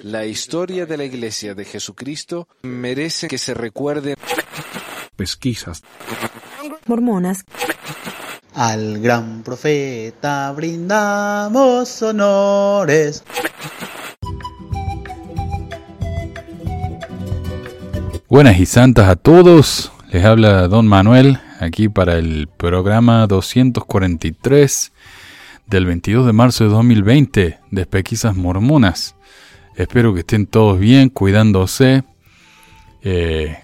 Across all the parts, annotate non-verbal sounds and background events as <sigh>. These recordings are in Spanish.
La historia de la Iglesia de Jesucristo merece que se recuerde. Pesquisas. Mormonas. Al gran profeta brindamos honores. Buenas y santas a todos. Les habla Don Manuel aquí para el programa 243 del 22 de marzo de 2020 de Pesquisas Mormonas. Espero que estén todos bien, cuidándose. Eh,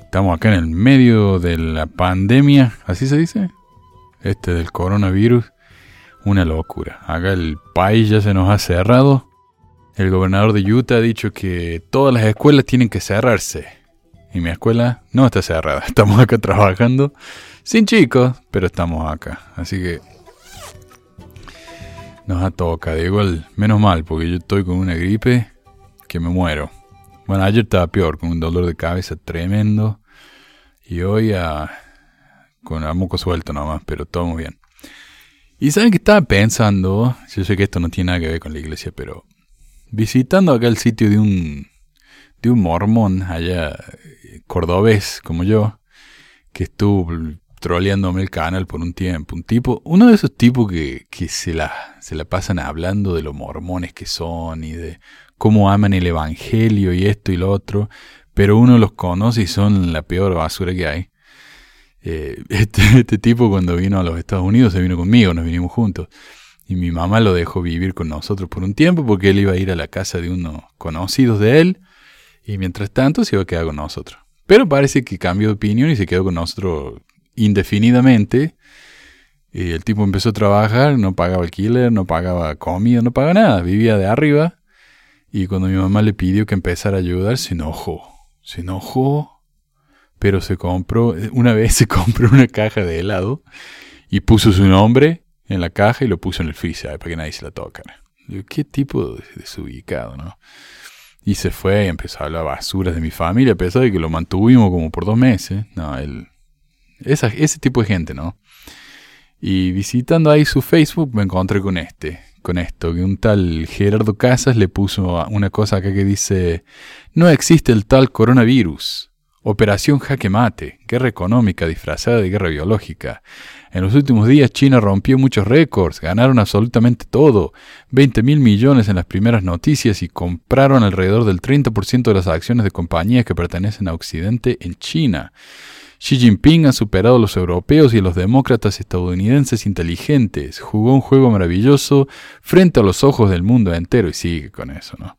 estamos acá en el medio de la pandemia, ¿así se dice? Este del coronavirus. Una locura. Acá el país ya se nos ha cerrado. El gobernador de Utah ha dicho que todas las escuelas tienen que cerrarse. Y mi escuela no está cerrada. <laughs> Estamos acá trabajando. Sin chicos, pero estamos acá. Así que nos ha tocado. Igual, menos mal, porque yo estoy con una gripe que me muero. Bueno, ayer estaba peor, con un dolor de cabeza tremendo. Y hoy a, con a moco suelto nomás, pero todo muy bien. Y saben que estaba pensando, yo sé que esto no tiene nada que ver con la iglesia, pero visitando acá el sitio de un, de un mormón allá, cordobés como yo, que estuvo troleándome el canal por un tiempo. Un tipo, uno de esos tipos que, que se, la, se la pasan hablando de los mormones que son y de cómo aman el evangelio y esto y lo otro, pero uno los conoce y son la peor basura que hay. Eh, <laughs> este, este tipo cuando vino a los Estados Unidos se vino conmigo, nos vinimos juntos. Y mi mamá lo dejó vivir con nosotros por un tiempo porque él iba a ir a la casa de unos conocidos de él y mientras tanto se iba a quedar con nosotros. Pero parece que cambió de opinión y se quedó con nosotros indefinidamente. Y el tipo empezó a trabajar, no pagaba alquiler, no pagaba comida, no pagaba nada, vivía de arriba. Y cuando mi mamá le pidió que empezara a ayudar, se enojó. Se enojó, pero se compró, una vez se <laughs> compró una caja de helado y puso su nombre en la caja y lo puso en el freezer para que nadie se la tocara. ¿Qué tipo de desubicado, no? Y se fue y empezó a hablar basuras de mi familia, a pesar de que lo mantuvimos como por dos meses. No, él ese tipo de gente, ¿no? Y visitando ahí su Facebook me encontré con este, con esto, que un tal Gerardo Casas le puso una cosa acá que dice, no existe el tal coronavirus. Operación Jaque Mate, guerra económica disfrazada de guerra biológica. En los últimos días China rompió muchos récords, ganaron absolutamente todo, 20 mil millones en las primeras noticias y compraron alrededor del 30% de las acciones de compañías que pertenecen a Occidente en China. Xi Jinping ha superado a los europeos y a los demócratas estadounidenses inteligentes, jugó un juego maravilloso frente a los ojos del mundo entero y sigue con eso, ¿no?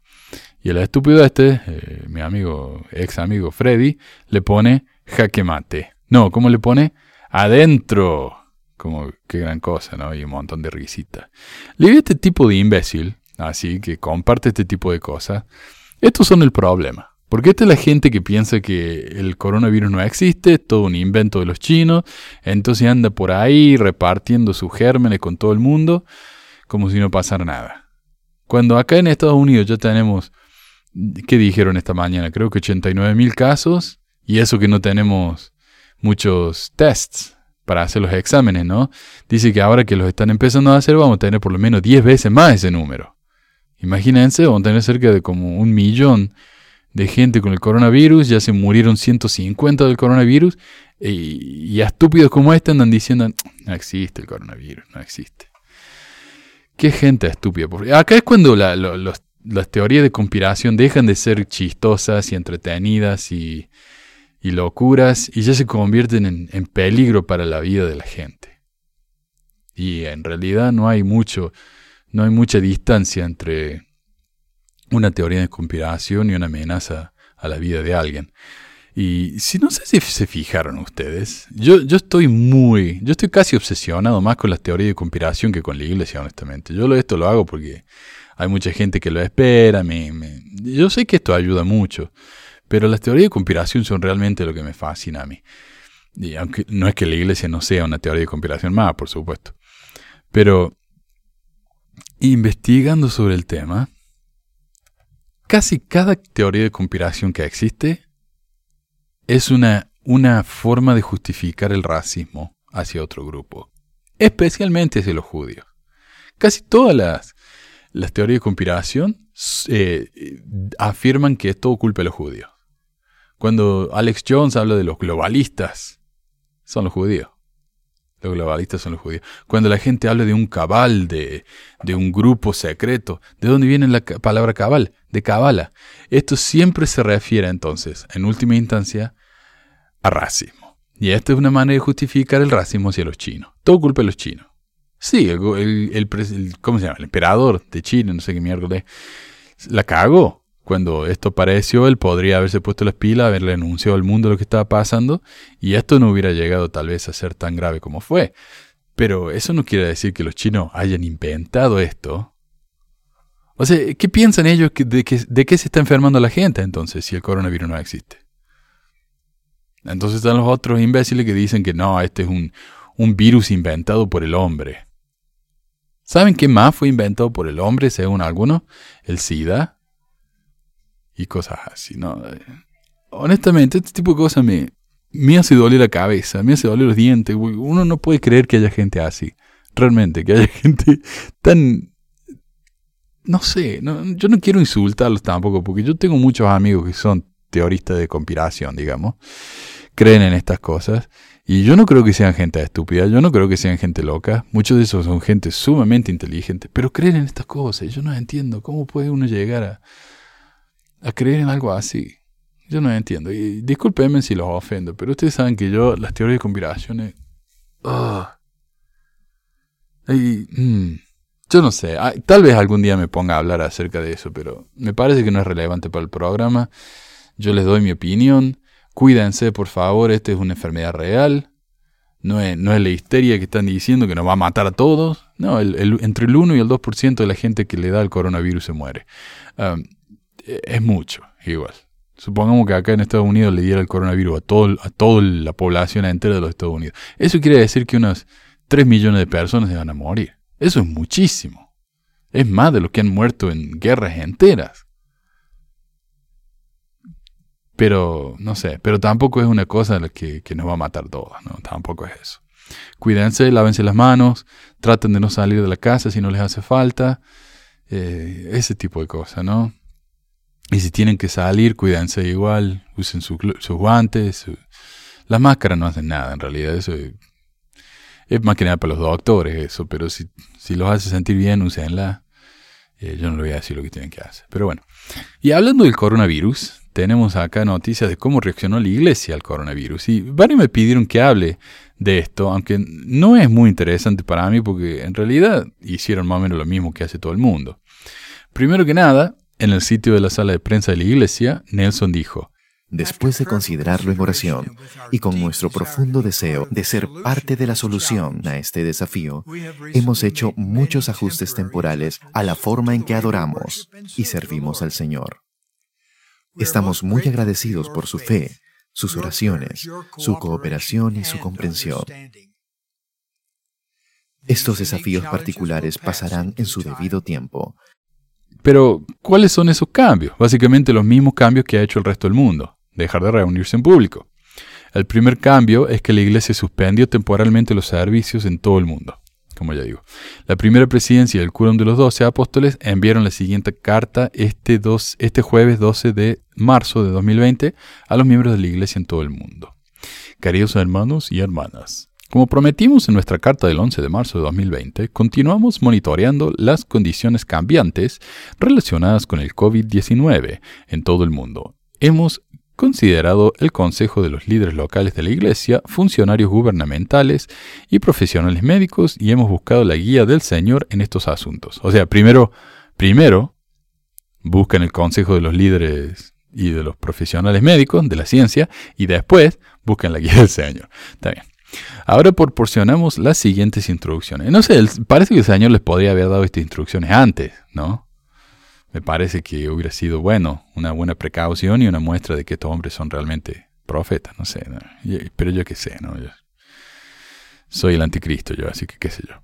Y el estúpido este, eh, mi amigo, ex amigo Freddy, le pone jaque mate. No, ¿cómo le pone? Adentro. Como qué gran cosa, ¿no? Y un montón de risita. Le este tipo de imbécil, así que comparte este tipo de cosas. Estos son el problema. Porque esta es la gente que piensa que el coronavirus no existe, es todo un invento de los chinos, entonces anda por ahí repartiendo sus gérmenes con todo el mundo como si no pasara nada. Cuando acá en Estados Unidos ya tenemos, ¿qué dijeron esta mañana? Creo que 89 mil casos y eso que no tenemos muchos tests para hacer los exámenes, ¿no? Dice que ahora que los están empezando a hacer vamos a tener por lo menos 10 veces más ese número. Imagínense, vamos a tener cerca de como un millón de gente con el coronavirus, ya se murieron 150 del coronavirus, y, y estúpidos como este andan diciendo, no existe el coronavirus, no existe. Qué gente estúpida. Acá es cuando las teorías de conspiración dejan de ser chistosas y entretenidas y, y locuras y ya se convierten en, en peligro para la vida de la gente. Y en realidad no hay mucho, no hay mucha distancia entre una teoría de conspiración y una amenaza a la vida de alguien. Y si no sé si se fijaron ustedes, yo, yo estoy muy, yo estoy casi obsesionado más con las teorías de conspiración que con la iglesia, honestamente. Yo esto lo hago porque hay mucha gente que lo espera, me, yo sé que esto ayuda mucho, pero las teorías de conspiración son realmente lo que me fascina a mí. Y aunque no es que la iglesia no sea una teoría de conspiración más, por supuesto. Pero investigando sobre el tema, casi cada teoría de conspiración que existe es una, una forma de justificar el racismo hacia otro grupo, especialmente hacia los judíos. Casi todas las, las teorías de conspiración eh, afirman que es todo culpa los judíos. Cuando Alex Jones habla de los globalistas, son los judíos. Los globalistas son los judíos. Cuando la gente habla de un cabal, de, de un grupo secreto, ¿de dónde viene la palabra cabal? De cabala. Esto siempre se refiere entonces, en última instancia, a racismo. Y esta es una manera de justificar el racismo hacia los chinos. Todo culpa de los chinos. Sí, el, el, ¿cómo se llama? El emperador de China, no sé qué mierda, la cagó. Cuando esto apareció, él podría haberse puesto las pilas, haberle anunciado al mundo lo que estaba pasando, y esto no hubiera llegado tal vez a ser tan grave como fue. Pero eso no quiere decir que los chinos hayan inventado esto. O sea, ¿qué piensan ellos de, que, de qué se está enfermando la gente entonces si el coronavirus no existe? Entonces están los otros imbéciles que dicen que no, este es un, un virus inventado por el hombre. ¿Saben qué más fue inventado por el hombre, según algunos? El SIDA, y cosas así, ¿no? Honestamente, este tipo de cosas me, me hace doler la cabeza, me hace doler los dientes. Uno no puede creer que haya gente así. Realmente, que haya <laughs> gente tan... No sé, yo no quiero insultarlos tampoco, porque yo tengo muchos amigos que son teoristas de conspiración, digamos. Creen en estas cosas. Y yo no creo que sean gente estúpida, yo no creo que sean gente loca. Muchos de esos son gente sumamente inteligente, pero creen en estas cosas. Yo no entiendo cómo puede uno llegar a a creer en algo así. Yo no entiendo. Y discúlpenme si los ofendo, pero ustedes saben que yo, las teorías de conspiraciones. Mm, yo no sé. Tal vez algún día me ponga a hablar acerca de eso, pero me parece que no es relevante para el programa. Yo les doy mi opinión. Cuídense, por favor. Esta es una enfermedad real. No es, no es la histeria que están diciendo que nos va a matar a todos. No, el, entre el 1 y el 2% de la gente que le da el coronavirus se muere. Um, es mucho, igual. Supongamos que acá en Estados Unidos le diera el coronavirus a, todo, a toda la población entera de los Estados Unidos. Eso quiere decir que unos 3 millones de personas se van a morir. Eso es muchísimo. Es más de lo que han muerto en guerras enteras. Pero, no sé, pero tampoco es una cosa que, que nos va a matar todos, ¿no? Tampoco es eso. Cuídense, lávense las manos, traten de no salir de la casa si no les hace falta. Eh, ese tipo de cosas, ¿no? Y si tienen que salir, cuídense igual, usen sus guantes. Las máscaras no hacen nada, en realidad. Eso es, más que nada para los doctores, eso. Pero si, si los hace sentir bien, úsenla. Eh, yo no le voy a decir lo que tienen que hacer. Pero bueno. Y hablando del coronavirus, tenemos acá noticias de cómo reaccionó la iglesia al coronavirus. Y varios me pidieron que hable de esto, aunque no es muy interesante para mí porque en realidad hicieron más o menos lo mismo que hace todo el mundo. Primero que nada, en el sitio de la sala de prensa de la iglesia, Nelson dijo, Después de considerarlo en oración y con nuestro profundo deseo de ser parte de la solución a este desafío, hemos hecho muchos ajustes temporales a la forma en que adoramos y servimos al Señor. Estamos muy agradecidos por su fe, sus oraciones, su cooperación y su comprensión. Estos desafíos particulares pasarán en su debido tiempo pero, ¿cuáles son esos cambios? Básicamente los mismos cambios que ha hecho el resto del mundo. Dejar de reunirse en público. El primer cambio es que la iglesia suspendió temporalmente los servicios en todo el mundo. Como ya digo. La primera presidencia del quórum de los doce apóstoles enviaron la siguiente carta este, dos, este jueves 12 de marzo de 2020 a los miembros de la iglesia en todo el mundo. Queridos hermanos y hermanas, como prometimos en nuestra carta del 11 de marzo de 2020, continuamos monitoreando las condiciones cambiantes relacionadas con el COVID-19 en todo el mundo. Hemos considerado el consejo de los líderes locales de la Iglesia, funcionarios gubernamentales y profesionales médicos y hemos buscado la guía del Señor en estos asuntos. O sea, primero, primero, buscan el consejo de los líderes y de los profesionales médicos de la ciencia y después buscan la guía del Señor. Está bien. Ahora proporcionamos las siguientes instrucciones. No sé, parece que el Señor les podría haber dado estas instrucciones antes, ¿no? Me parece que hubiera sido bueno, una buena precaución y una muestra de que estos hombres son realmente profetas, no sé, pero yo qué sé, ¿no? soy el anticristo yo, así que qué sé yo.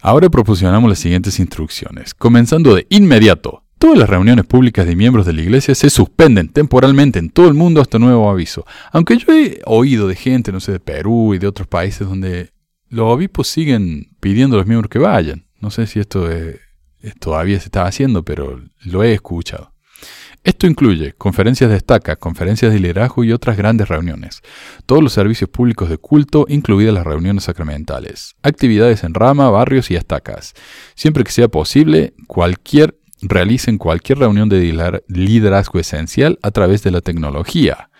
Ahora proporcionamos las siguientes instrucciones, comenzando de inmediato. Todas las reuniones públicas de miembros de la iglesia se suspenden temporalmente en todo el mundo hasta nuevo aviso. Aunque yo he oído de gente, no sé, de Perú y de otros países donde los obispos siguen pidiendo a los miembros que vayan. No sé si esto es- es- todavía se está haciendo, pero lo he escuchado. Esto incluye conferencias de estaca, conferencias de liderazgo y otras grandes reuniones, todos los servicios públicos de culto, incluidas las reuniones sacramentales, actividades en rama, barrios y estacas. Siempre que sea posible, cualquier realicen cualquier reunión de liderazgo esencial a través de la tecnología.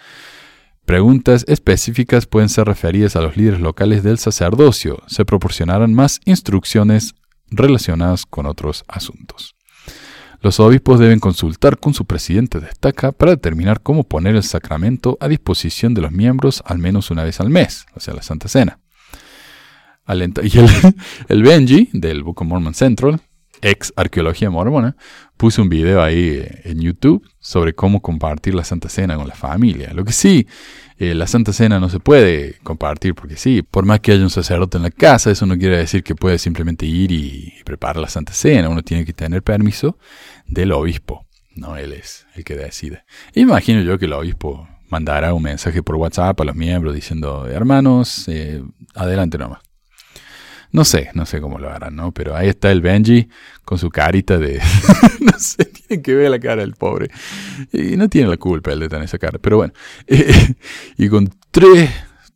Preguntas específicas pueden ser referidas a los líderes locales del sacerdocio. Se proporcionarán más instrucciones relacionadas con otros asuntos. Los obispos deben consultar con su presidente de estaca para determinar cómo poner el sacramento a disposición de los miembros al menos una vez al mes, o sea, la Santa Cena. <laughs> Y el Benji del Book of Mormon Central, ex arqueología mormona, puso un video ahí eh, en YouTube sobre cómo compartir la Santa Cena con la familia. Lo que sí, eh, la Santa Cena no se puede compartir porque sí, por más que haya un sacerdote en la casa, eso no quiere decir que puede simplemente ir y, preparar la Santa Cena. Uno tiene que tener permiso del obispo. No, él es el que decide. Imagino yo que el obispo mandará un mensaje por WhatsApp a los miembros diciendo, hermanos, eh, adelante nomás. No sé, no sé cómo lo harán, ¿no? Pero ahí está el Benji con su carita de... <laughs> no sé, tiene que ver la cara del pobre. Y no tiene la culpa él de tener esa cara, pero bueno. Eh, <laughs> y con tres,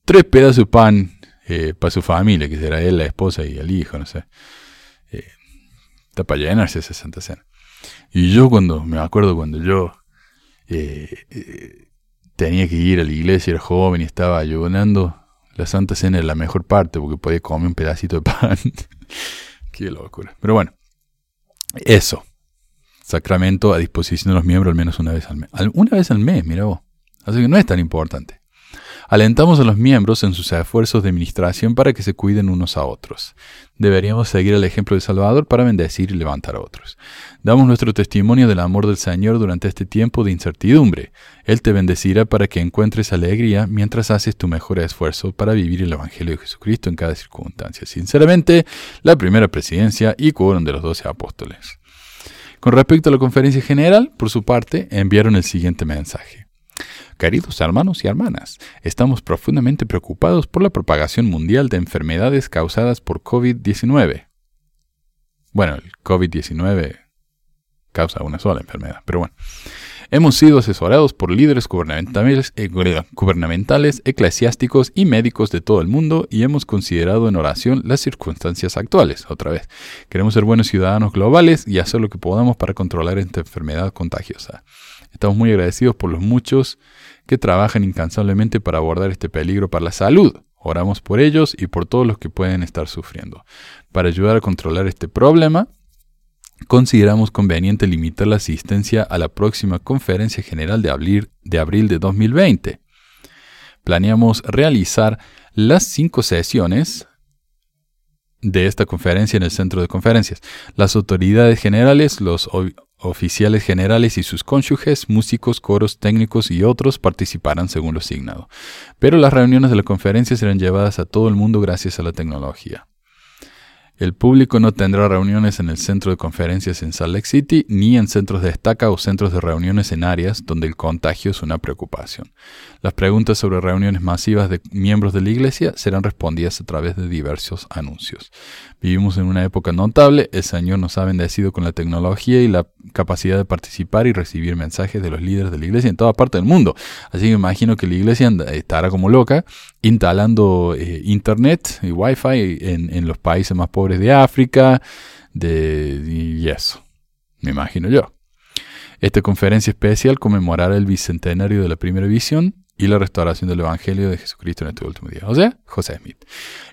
tres pedazos de pan eh, para su familia, que será él, la esposa y el hijo, no sé. Eh, está para llenarse esa Santa Cena. Y yo cuando, me acuerdo cuando yo eh, eh, tenía que ir a la iglesia, era joven y estaba ayunando, la Santa Cena era la mejor parte porque podía comer un pedacito de pan. <laughs> Qué locura. Pero bueno, eso. Sacramento a disposición de los miembros al menos una vez al mes. Una vez al mes, mira vos. Así que no es tan importante. Alentamos a los miembros en sus esfuerzos de administración para que se cuiden unos a otros. Deberíamos seguir el ejemplo de Salvador para bendecir y levantar a otros. Damos nuestro testimonio del amor del Señor durante este tiempo de incertidumbre. Él te bendecirá para que encuentres alegría mientras haces tu mejor esfuerzo para vivir el Evangelio de Jesucristo en cada circunstancia. Sinceramente, la primera presidencia y quórum de los doce apóstoles. Con respecto a la conferencia general, por su parte, enviaron el siguiente mensaje. Queridos hermanos y hermanas, estamos profundamente preocupados por la propagación mundial de enfermedades causadas por COVID-19. Bueno, el COVID-19 causa una sola enfermedad, pero bueno. Hemos sido asesorados por líderes gubernamentales, eh, gubernamentales, eclesiásticos y médicos de todo el mundo y hemos considerado en oración las circunstancias actuales. Otra vez, queremos ser buenos ciudadanos globales y hacer lo que podamos para controlar esta enfermedad contagiosa. Estamos muy agradecidos por los muchos que trabajan incansablemente para abordar este peligro para la salud. Oramos por ellos y por todos los que pueden estar sufriendo. Para ayudar a controlar este problema, consideramos conveniente limitar la asistencia a la próxima Conferencia General de abril de, abril de 2020. Planeamos realizar las cinco sesiones de esta conferencia en el centro de conferencias. Las autoridades generales, los oficiales generales y sus cónyuges, músicos, coros, técnicos y otros participarán según lo asignado. Pero las reuniones de la conferencia serán llevadas a todo el mundo gracias a la tecnología. El público no tendrá reuniones en el centro de conferencias en Salt Lake City ni en centros de estaca o centros de reuniones en áreas donde el contagio es una preocupación. Las preguntas sobre reuniones masivas de miembros de la iglesia serán respondidas a través de diversos anuncios. Vivimos en una época notable, el Señor nos ha bendecido con la tecnología y la capacidad de participar y recibir mensajes de los líderes de la iglesia en toda parte del mundo. Así que imagino que la iglesia estará como loca instalando eh, internet y wifi en, en los países más pobres de África, de, y eso, me imagino yo. Esta conferencia especial conmemorará el bicentenario de la primera visión y la restauración del Evangelio de Jesucristo en este último día. O sea, José Smith.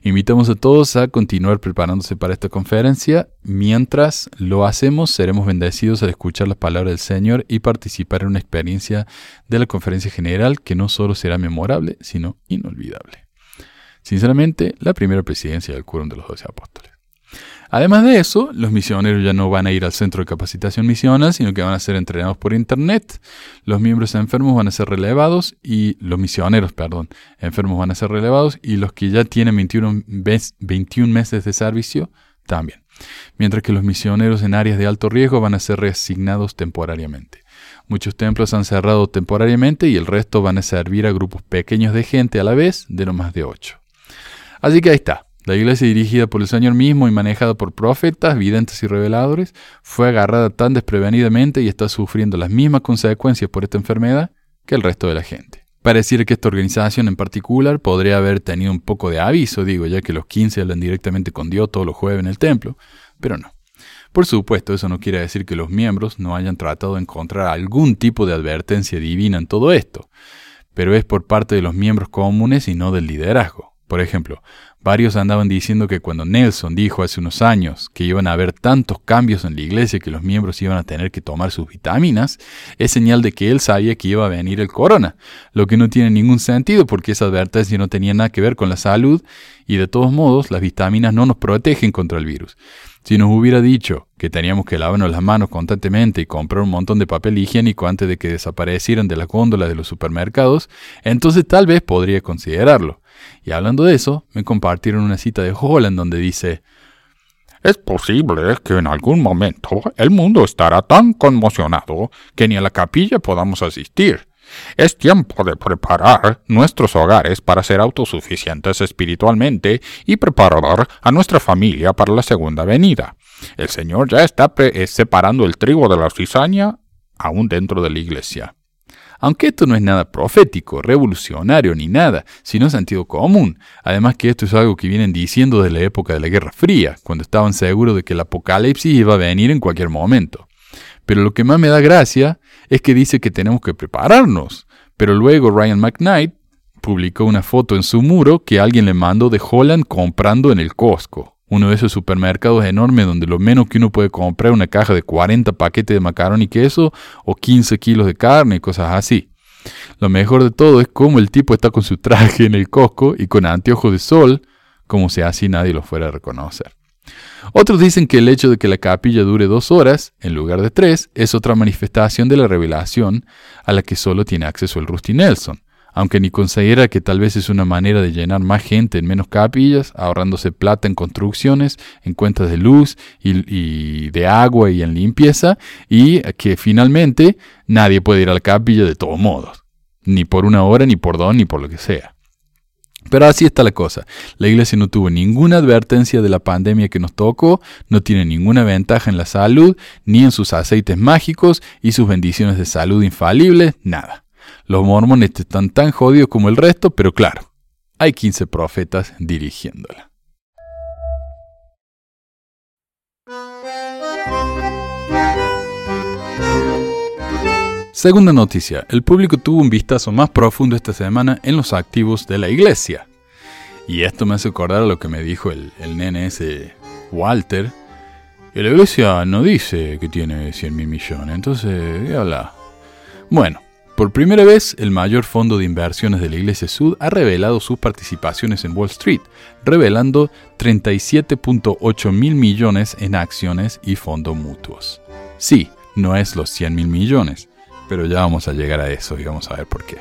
Invitamos a todos a continuar preparándose para esta conferencia. Mientras lo hacemos, seremos bendecidos al escuchar las palabras del Señor y participar en una experiencia de la conferencia general que no solo será memorable, sino inolvidable. Sinceramente, la primera presidencia del quórum de los doce apóstoles. Además de eso, los misioneros ya no van a ir al centro de capacitación misional, sino que van a ser entrenados por internet. Los miembros enfermos van a ser relevados y los misioneros, perdón, enfermos van a ser relevados y los que ya tienen 21, mes- 21 meses de servicio también. Mientras que los misioneros en áreas de alto riesgo van a ser reasignados temporariamente. Muchos templos han cerrado temporariamente y el resto van a servir a grupos pequeños de gente a la vez, de no más de 8. Así que ahí está. La iglesia dirigida por el Señor mismo y manejada por profetas, videntes y reveladores, fue agarrada tan desprevenidamente y está sufriendo las mismas consecuencias por esta enfermedad que el resto de la gente. Pareciera que esta organización en particular podría haber tenido un poco de aviso, digo, ya que los 15 hablan directamente con Dios todos los jueves en el templo, pero no. Por supuesto, eso no quiere decir que los miembros no hayan tratado de encontrar algún tipo de advertencia divina en todo esto, pero es por parte de los miembros comunes y no del liderazgo. Por ejemplo, varios andaban diciendo que cuando Nelson dijo hace unos años que iban a haber tantos cambios en la iglesia que los miembros iban a tener que tomar sus vitaminas, es señal de que él sabía que iba a venir el corona, lo que no tiene ningún sentido porque esa advertencia no tenía nada que ver con la salud y de todos modos las vitaminas no nos protegen contra el virus. Si nos hubiera dicho que teníamos que lavarnos las manos constantemente y comprar un montón de papel higiénico antes de que desaparecieran de las góndolas de los supermercados, entonces tal vez podría considerarlo. Y hablando de eso, me compartieron una cita de Holland donde dice, es posible que en algún momento el mundo estará tan conmocionado que ni a la capilla podamos asistir. Es tiempo de preparar nuestros hogares para ser autosuficientes espiritualmente y preparar a nuestra familia para la segunda venida. El Señor ya está eh, separando el trigo de la cizaña aún dentro de la iglesia. Aunque esto no es nada profético, revolucionario ni nada, sino sentido común. Además que esto es algo que vienen diciendo desde la época de la Guerra Fría, cuando estaban seguros de que el apocalipsis iba a venir en cualquier momento. Pero lo que más me da gracia es que dice que tenemos que prepararnos. Pero luego Ryan McKnight publicó una foto en su muro que alguien le mandó de Holland comprando en el Costco uno de esos supermercados enormes donde lo menos que uno puede comprar es una caja de 40 paquetes de macarón y queso o 15 kilos de carne y cosas así. Lo mejor de todo es cómo el tipo está con su traje en el cosco y con anteojos de sol, como si así nadie lo fuera a reconocer. Otros dicen que el hecho de que la capilla dure dos horas, en lugar de tres, es otra manifestación de la revelación a la que solo tiene acceso el Rusty Nelson aunque ni considera que tal vez es una manera de llenar más gente en menos capillas, ahorrándose plata en construcciones, en cuentas de luz y, de agua y en limpieza, y que finalmente nadie puede ir a la capilla de todos modos, ni por una hora, ni por dos, ni por lo que sea. Pero así está la cosa. La iglesia no tuvo ninguna advertencia de la pandemia que nos tocó, no tiene ninguna ventaja en la salud, ni en sus aceites mágicos y sus bendiciones de salud infalibles, nada. Los mormones están tan jodidos como el resto, pero claro, hay 15 profetas dirigiéndola. Segunda noticia, el público tuvo un vistazo más profundo esta semana en los activos de la iglesia. Y esto me hace acordar a lo que me dijo el, nene ese Walter. La iglesia no dice que tiene 100 mil millones, entonces, ¿qué habla? Bueno, por primera vez, el mayor fondo de inversiones de la Iglesia Sud ha revelado sus participaciones en Wall Street, revelando 37.8 mil millones en acciones y fondos mutuos. Sí, no es los 100 mil millones, pero ya vamos a llegar a eso y vamos a ver por qué.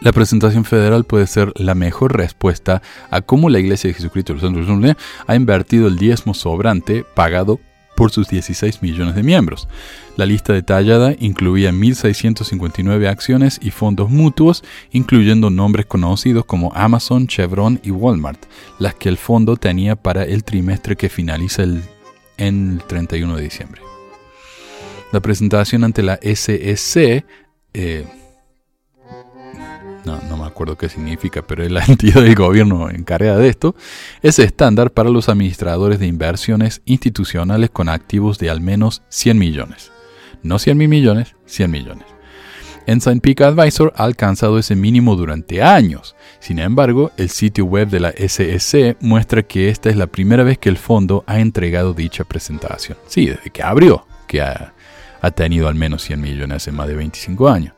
La presentación federal puede ser la mejor respuesta a cómo la Iglesia de Jesucristo de los Santos ha invertido el diezmo sobrante pagado por sus 16 millones de miembros. La lista detallada incluía 1.659 acciones y fondos mutuos, incluyendo nombres conocidos como Amazon, Chevron y Walmart, las que el fondo tenía para el trimestre que finaliza el, en el 31 de diciembre. La presentación ante la SEC eh, no, me acuerdo qué significa, pero es la <laughs> entidad del gobierno encargada de esto, es estándar para los administradores de inversiones institucionales con activos de al menos 100 millones. No 100 mil millones, 100 millones. Ensign Peak Advisor ha alcanzado ese mínimo durante años. Sin embargo, el sitio web de la SEC muestra que esta es la primera vez que el fondo ha entregado dicha presentación. Sí, desde que abrió, que ha, ha tenido al menos 100 millones hace más de 25 años.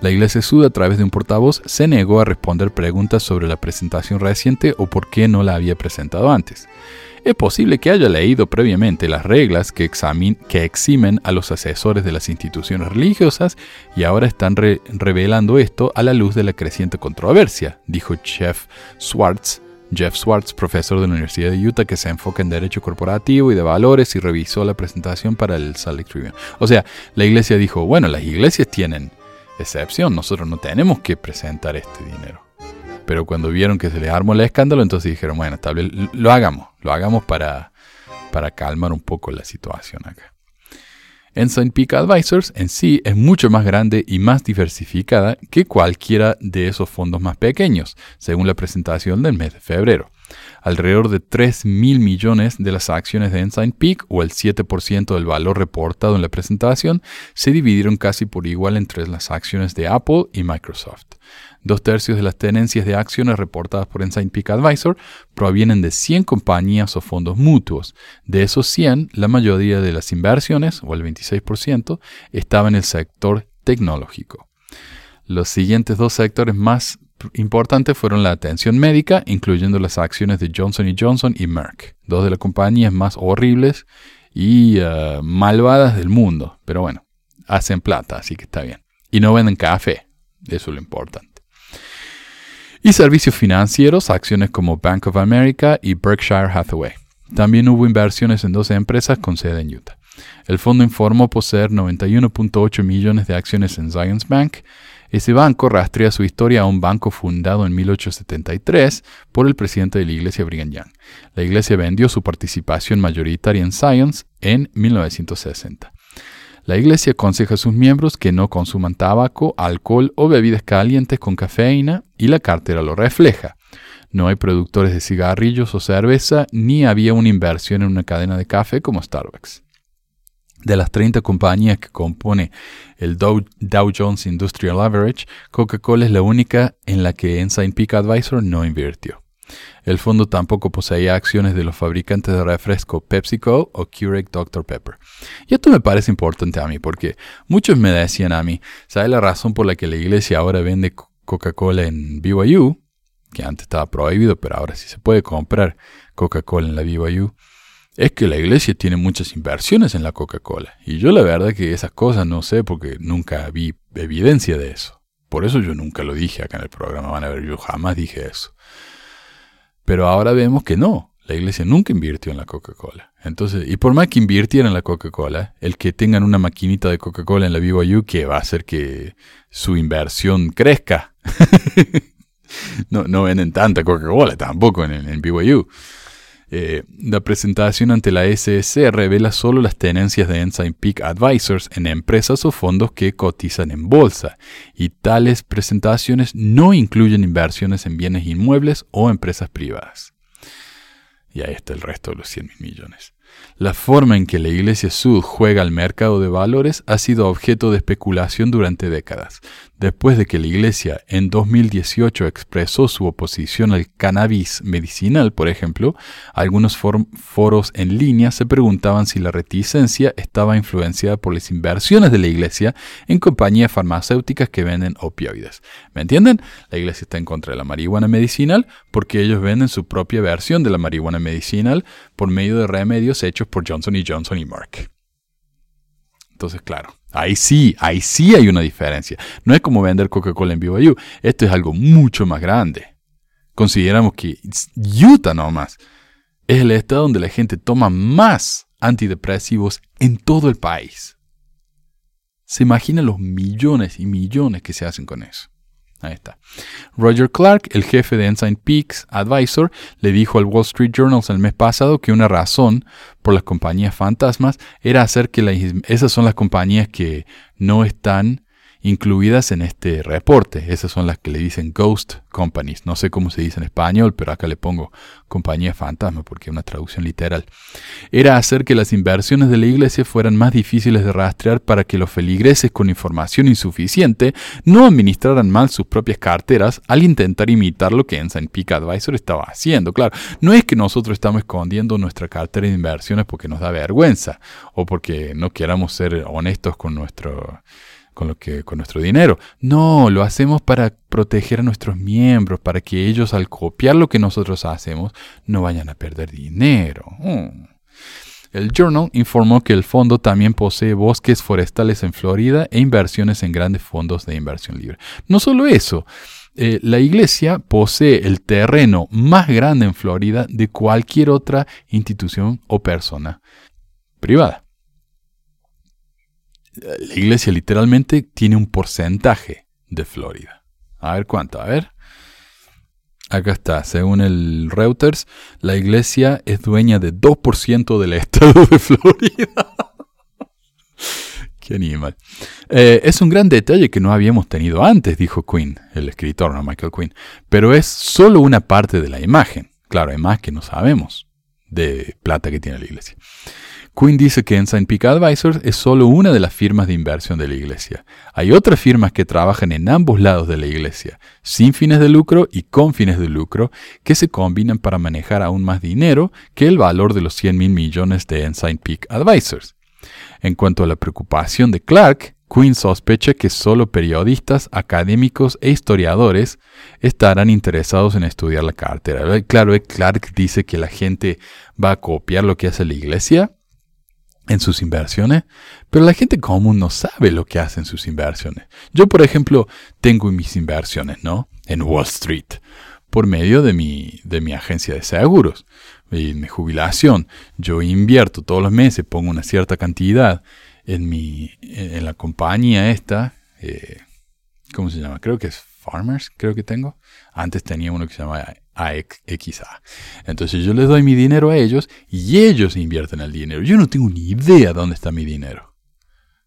La Iglesia Sud, a través de un portavoz, se negó a responder preguntas sobre la presentación reciente o por qué no la había presentado antes. Es posible que haya leído previamente las reglas que, eximen a los asesores de las instituciones religiosas y ahora están revelando esto a la luz de la creciente controversia, dijo Jeff Swartz, Jeff Swartz, profesor de la Universidad de Utah que se enfoca en derecho corporativo y de valores y revisó la presentación para el Salt Lake Tribune. O sea, la iglesia dijo, bueno, las iglesias tienen excepción, nosotros no tenemos que presentar este dinero. pero cuando vieron que se les armó el escándalo, entonces dijeron, bueno, tal lo hagamos, lo hagamos para, para calmar un poco la situación acá. Ensign Peak Advisors en sí es mucho más grande y más diversificada que cualquiera de esos fondos más pequeños, según la presentación del mes de febrero. Alrededor de 3 mil millones de las acciones de Ensign Peak, o el 7% del valor reportado en la presentación, se dividieron casi por igual entre las acciones de Apple y Microsoft. Dos tercios de las tenencias de acciones reportadas por Ensign Peak Advisor provienen de 100 compañías o fondos mutuos. De esos 100, la mayoría de las inversiones, o el 26%, estaba en el sector tecnológico. Los siguientes dos sectores más importantes fueron la atención médica, incluyendo las acciones de Johnson Johnson y Merck, dos de las compañías más horribles y eh, malvadas del mundo. Pero bueno, hacen plata, así que está bien. Y no venden café, eso es lo importante. Y servicios financieros, acciones como Bank of America y Berkshire Hathaway. También hubo inversiones en 12 empresas con sede en Utah. El fondo informó poseer 91.8 millones de acciones en Zions Bank, ese banco rastrea su historia a un banco fundado en 1873 por el presidente de la iglesia Brigham Young. La iglesia vendió su participación mayoritaria en Science en 1960. La iglesia aconseja a sus miembros que no consuman tabaco, alcohol o bebidas calientes con cafeína y la cartera lo refleja. No hay productores de cigarrillos o cerveza, ni había una inversión en una cadena de café como Starbucks. De las 30 compañías que compone el Dow, Jones Industrial Average, Coca-Cola es la única en la que Ensign Peak Advisor no invirtió. El fondo tampoco poseía acciones de los fabricantes de refresco PepsiCo o Keurig Dr. Pepper. Y esto me parece importante a mí porque muchos me decían a mí, ¿sabe la razón por la que la iglesia ahora vende Coca-Cola en BYU? Que antes estaba prohibido, pero ahora sí se puede comprar Coca-Cola en la BYU es que la iglesia tiene muchas inversiones en la Coca-Cola. Y yo la verdad que esas cosas no sé porque nunca vi evidencia de eso. Por eso yo nunca lo dije acá en el programa. Van a ver, yo jamás dije eso. Pero ahora vemos que no. La iglesia nunca invirtió en la Coca-Cola. Entonces, y por más que invirtieran en la Coca-Cola, el que tengan una maquinita de Coca-Cola en la BYU que va a hacer que su inversión crezca. <laughs> no, no venden tanta Coca-Cola tampoco en, en BYU. Eh, la presentación ante la SEC revela solo las tenencias de Ensign Peak Advisors en empresas o fondos que cotizan en bolsa, y tales presentaciones no incluyen inversiones en bienes inmuebles o empresas privadas. Y ahí está el resto de los 100 mil millones. La forma en que la Iglesia Sud juega al mercado de valores ha sido objeto de especulación durante décadas. Después de que la Iglesia en 2018 expresó su oposición al cannabis medicinal, por ejemplo, algunos foros en línea se preguntaban si la reticencia estaba influenciada por las inversiones de la Iglesia en compañías farmacéuticas que venden opioides. ¿Me entienden? La Iglesia está en contra de la marihuana medicinal porque ellos venden su propia versión de la marihuana medicinal por medio de remedios hechos por Johnson Johnson y Merck. Entonces, claro, ahí sí, ahí sí hay una diferencia. No es como vender Coca-Cola en BYU. Esto es algo mucho más grande. Consideramos que Utah nomás es el estado donde la gente toma más antidepresivos en todo el país. Se imaginan los millones y millones que se hacen con eso. Ahí está. Roger Clark, el jefe de Ensign Peaks Advisor, le dijo al Wall Street Journal el mes pasado que una razón por las compañías fantasmas era hacer que esas son las compañías que no están incluidas en este reporte. Esas son las que le dicen ghost companies. No sé cómo se dice en español, pero acá le pongo compañía fantasma porque es una traducción literal. Era hacer que las inversiones de la iglesia fueran más difíciles de rastrear para que los feligreses con información insuficiente no administraran mal sus propias carteras al intentar imitar lo que Ensign Peak Advisor estaba haciendo. Claro, no es que nosotros estamos escondiendo nuestra cartera de inversiones porque nos da vergüenza o porque no queramos ser honestos con nuestro con, lo que, con nuestro dinero. No, lo hacemos para proteger a nuestros miembros, para que ellos al copiar lo que nosotros hacemos no vayan a perder dinero. Mm. El Journal informó que el fondo también posee bosques forestales en Florida e inversiones en grandes fondos de inversión libre. No solo eso, eh, la iglesia posee el terreno más grande en Florida de cualquier otra institución o persona privada la iglesia literalmente tiene un porcentaje de Florida. A ver cuánto, a ver. Acá está, según el Reuters, la iglesia es dueña de 2% del estado de Florida. <laughs> Qué animal. Eh, es un gran detalle que no habíamos tenido antes, dijo Quinn, el escritor, no Michael Quinn. Pero es solo una parte de la imagen. Claro, hay más que no sabemos de plata que tiene la iglesia. Quinn dice que Ensign Peak Advisors es solo una de las firmas de inversión de la iglesia. Hay otras firmas que trabajan en ambos lados de la iglesia, sin fines de lucro y con fines de lucro, que se combinan para manejar aún más dinero que el valor de los 100 mil millones de Ensign Peak Advisors. En cuanto a la preocupación de Clark, Quinn sospecha que solo periodistas, académicos e historiadores estarán interesados en estudiar la cartera. Claro, Clark dice que la gente va a copiar lo que hace la iglesia en sus inversiones, pero la gente común no sabe lo que hace en sus inversiones. Yo, por ejemplo, tengo mis inversiones, ¿no? En Wall Street, por medio de mi, de mi agencia de seguros y mi jubilación. Yo invierto todos los meses, pongo una cierta cantidad en, mi, en la compañía esta, eh, ¿cómo se llama? Creo que es Farmers, creo que tengo. Antes tenía uno que se llamaba AXA. Entonces yo les doy mi dinero a ellos y ellos invierten el dinero. Yo no tengo ni idea dónde está mi dinero.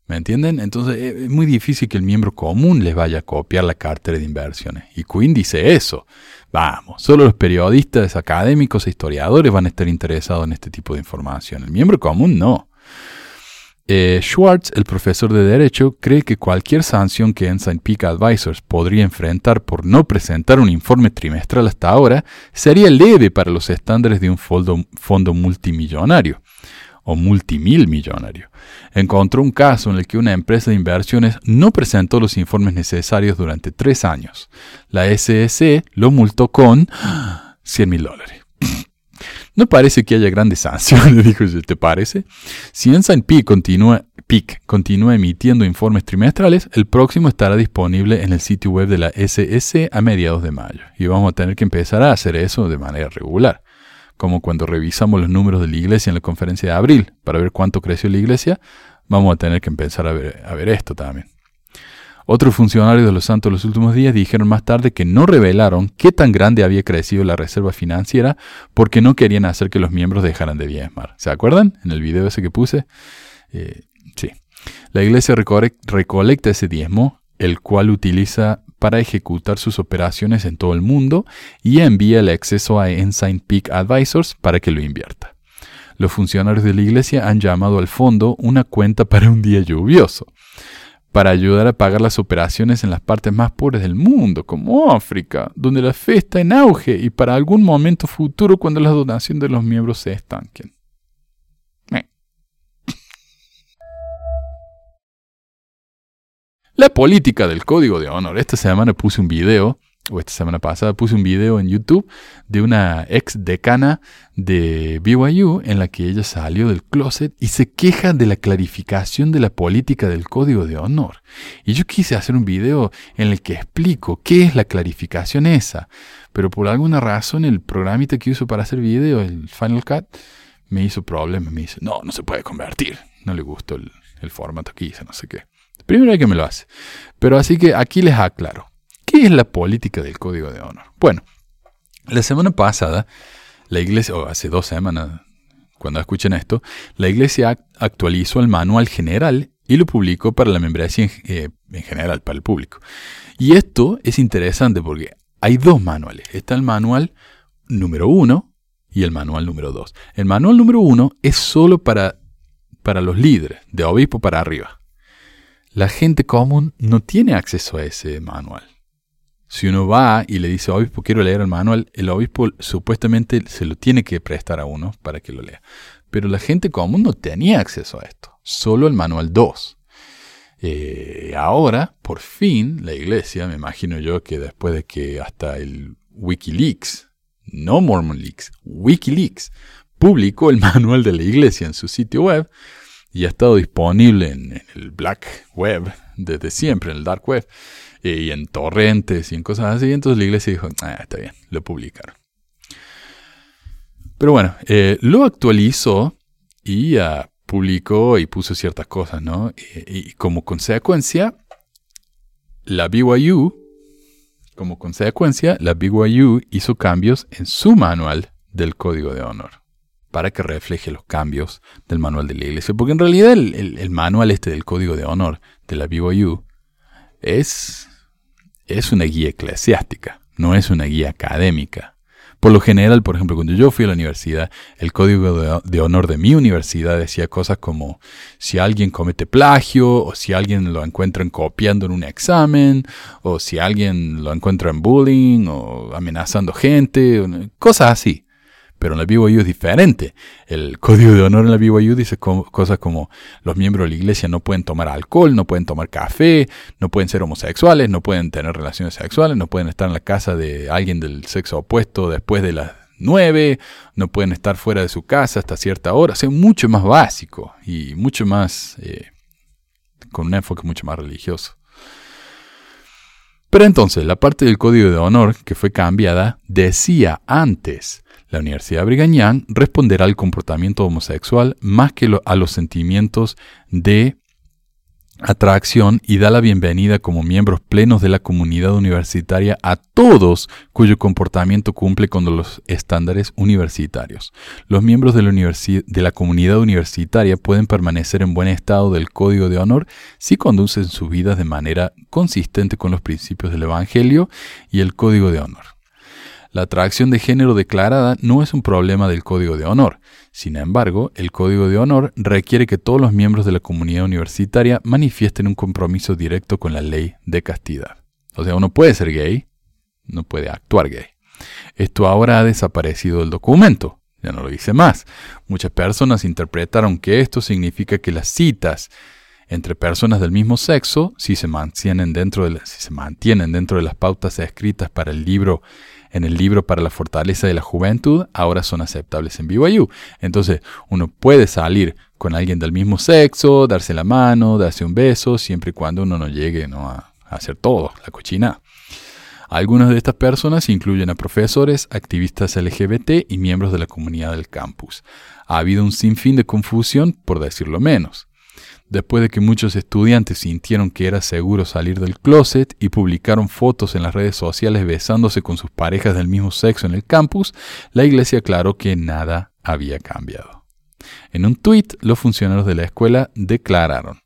¿Me entienden? Entonces es muy difícil que el miembro común les vaya a copiar la cartera de inversiones. Y Quinn dice eso. Vamos, solo los periodistas académicos e historiadores van a estar interesados en este tipo de información. El miembro común no. Eh, Schwartz, el profesor de Derecho, cree que cualquier sanción que Ensign Peak Advisors podría enfrentar por no presentar un informe trimestral hasta ahora sería leve para los estándares de un fondo, multimillonario o multimilmillonario. Encontró un caso en el que una empresa de inversiones no presentó los informes necesarios durante tres años. La SEC lo multó con <gasps> 100 mil dólares. No parece que haya grandes sanciones, <laughs> dijo, ¿te parece? Si Peak continúa, continúa emitiendo informes trimestrales, el próximo estará disponible en el sitio web de la SS a mediados de mayo. Y vamos a tener que empezar a hacer eso de manera regular. Como cuando revisamos los números de la iglesia en la conferencia de abril para ver cuánto creció la iglesia, vamos a tener que empezar a ver, a ver esto también. Otros funcionarios de los santos los últimos días dijeron más tarde que no revelaron qué tan grande había crecido la reserva financiera porque no querían hacer que los miembros dejaran de diezmar. ¿Se acuerdan? En el video ese que puse. Eh, sí. La iglesia recolecta ese diezmo, el cual utiliza para ejecutar sus operaciones en todo el mundo y envía el exceso a Ensign Peak Advisors para que lo invierta. Los funcionarios de la iglesia han llamado al fondo una cuenta para un día lluvioso para ayudar a pagar las operaciones en las partes más pobres del mundo, como África, donde la fe está en auge y para algún momento futuro cuando la donación de los miembros se estanquen. La política del código de honor. Esta semana puse un video o esta semana pasada puse un video en YouTube de una ex decana de BYU en la que ella salió del closet y se queja de la clarificación de la política del código de honor. Y yo quise hacer un video en el que explico qué es la clarificación esa, pero por alguna razón el programita que uso para hacer video, el Final Cut, me hizo problema, me dice, no, no se puede convertir, no le gustó el, el formato que hice, no sé qué. Primero hay que me lo hace. Pero así que aquí les aclaro. ¿Qué es la política del código de honor? Bueno, la semana pasada, la iglesia, o hace dos semanas, cuando escuchen esto, la iglesia actualizó el manual general y lo publicó para la membresía en, eh, en general, para el público. Y esto es interesante porque hay dos manuales. Está el manual número uno y el manual número dos. El manual número uno es solo para, para los líderes, de obispo para arriba. La gente común no tiene acceso a ese manual. Si uno va y le dice, obispo, quiero leer el manual, el obispo supuestamente se lo tiene que prestar a uno para que lo lea. Pero la gente común no tenía acceso a esto, solo el manual 2. Eh, ahora, por fin, la iglesia, me imagino yo que después de que hasta el Wikileaks, no Mormon Leaks, Wikileaks, publicó el <laughs> manual de la iglesia en su sitio web y ha estado disponible en, en el Black Web desde siempre, en el Dark Web y en torrentes y en cosas así. Entonces la iglesia dijo, ah, está bien, lo publicaron. Pero bueno, eh, lo actualizó y publicó y puso ciertas cosas, ¿no? Y, como consecuencia, la BYU Como consecuencia, la BYU hizo cambios en su manual del código de honor para que refleje los cambios del manual de la iglesia. Porque en realidad el, el- el manual este del código de honor de la BYU es, es una guía eclesiástica, no es una guía académica. Por lo general, por ejemplo, cuando yo fui a la universidad, el código de, honor de mi universidad decía cosas como si alguien comete plagio, o si alguien lo encuentran copiando en un examen, o si alguien lo encuentra en bullying, o amenazando gente, cosas así. Pero en la BYU es diferente. El código de honor en la BYU dice co- cosas como los miembros de la iglesia no pueden tomar alcohol, no pueden tomar café, no pueden ser homosexuales, no pueden tener relaciones sexuales, no pueden estar en la casa de alguien del sexo opuesto después de las nueve, no pueden estar fuera de su casa hasta cierta hora. O sea, mucho más básico y mucho más, eh, con un enfoque mucho más religioso. Pero entonces, la parte del código de honor que fue cambiada decía antes, la Universidad Brigham Young responderá al comportamiento homosexual más que a los sentimientos de atracción y da la bienvenida como miembros plenos de la comunidad universitaria a todos cuyo comportamiento cumple con los estándares universitarios. Los miembros de la, de la comunidad universitaria pueden permanecer en buen estado del código de honor si conducen sus vidas de manera consistente con los principios del Evangelio y el código de honor. La atracción de género declarada no es un problema del código de honor. Sin embargo, el código de honor requiere que todos los miembros de la comunidad universitaria manifiesten un compromiso directo con la ley de castidad. O sea, uno puede ser gay, no puede actuar gay. Esto ahora ha desaparecido del documento, ya no lo dice más. Muchas personas interpretaron que esto significa que las citas entre personas del mismo sexo, si se mantienen dentro de, si se mantienen dentro de las pautas escritas para el libro en el libro para la fortaleza de la juventud, ahora son aceptables en BYU. Entonces, uno puede salir con alguien del mismo sexo, darse la mano, darse un beso, siempre y cuando uno no llegue a hacer todo, la cochina. Algunas de estas personas incluyen a profesores, activistas LGBT y miembros de la comunidad del campus. Ha habido un sinfín de confusión, por decirlo menos. Después de que muchos estudiantes sintieron que era seguro salir del closet y publicaron fotos en las redes sociales besándose con sus parejas del mismo sexo en el campus, la iglesia aclaró que nada había cambiado. En un tuit, los funcionarios de la escuela declararon,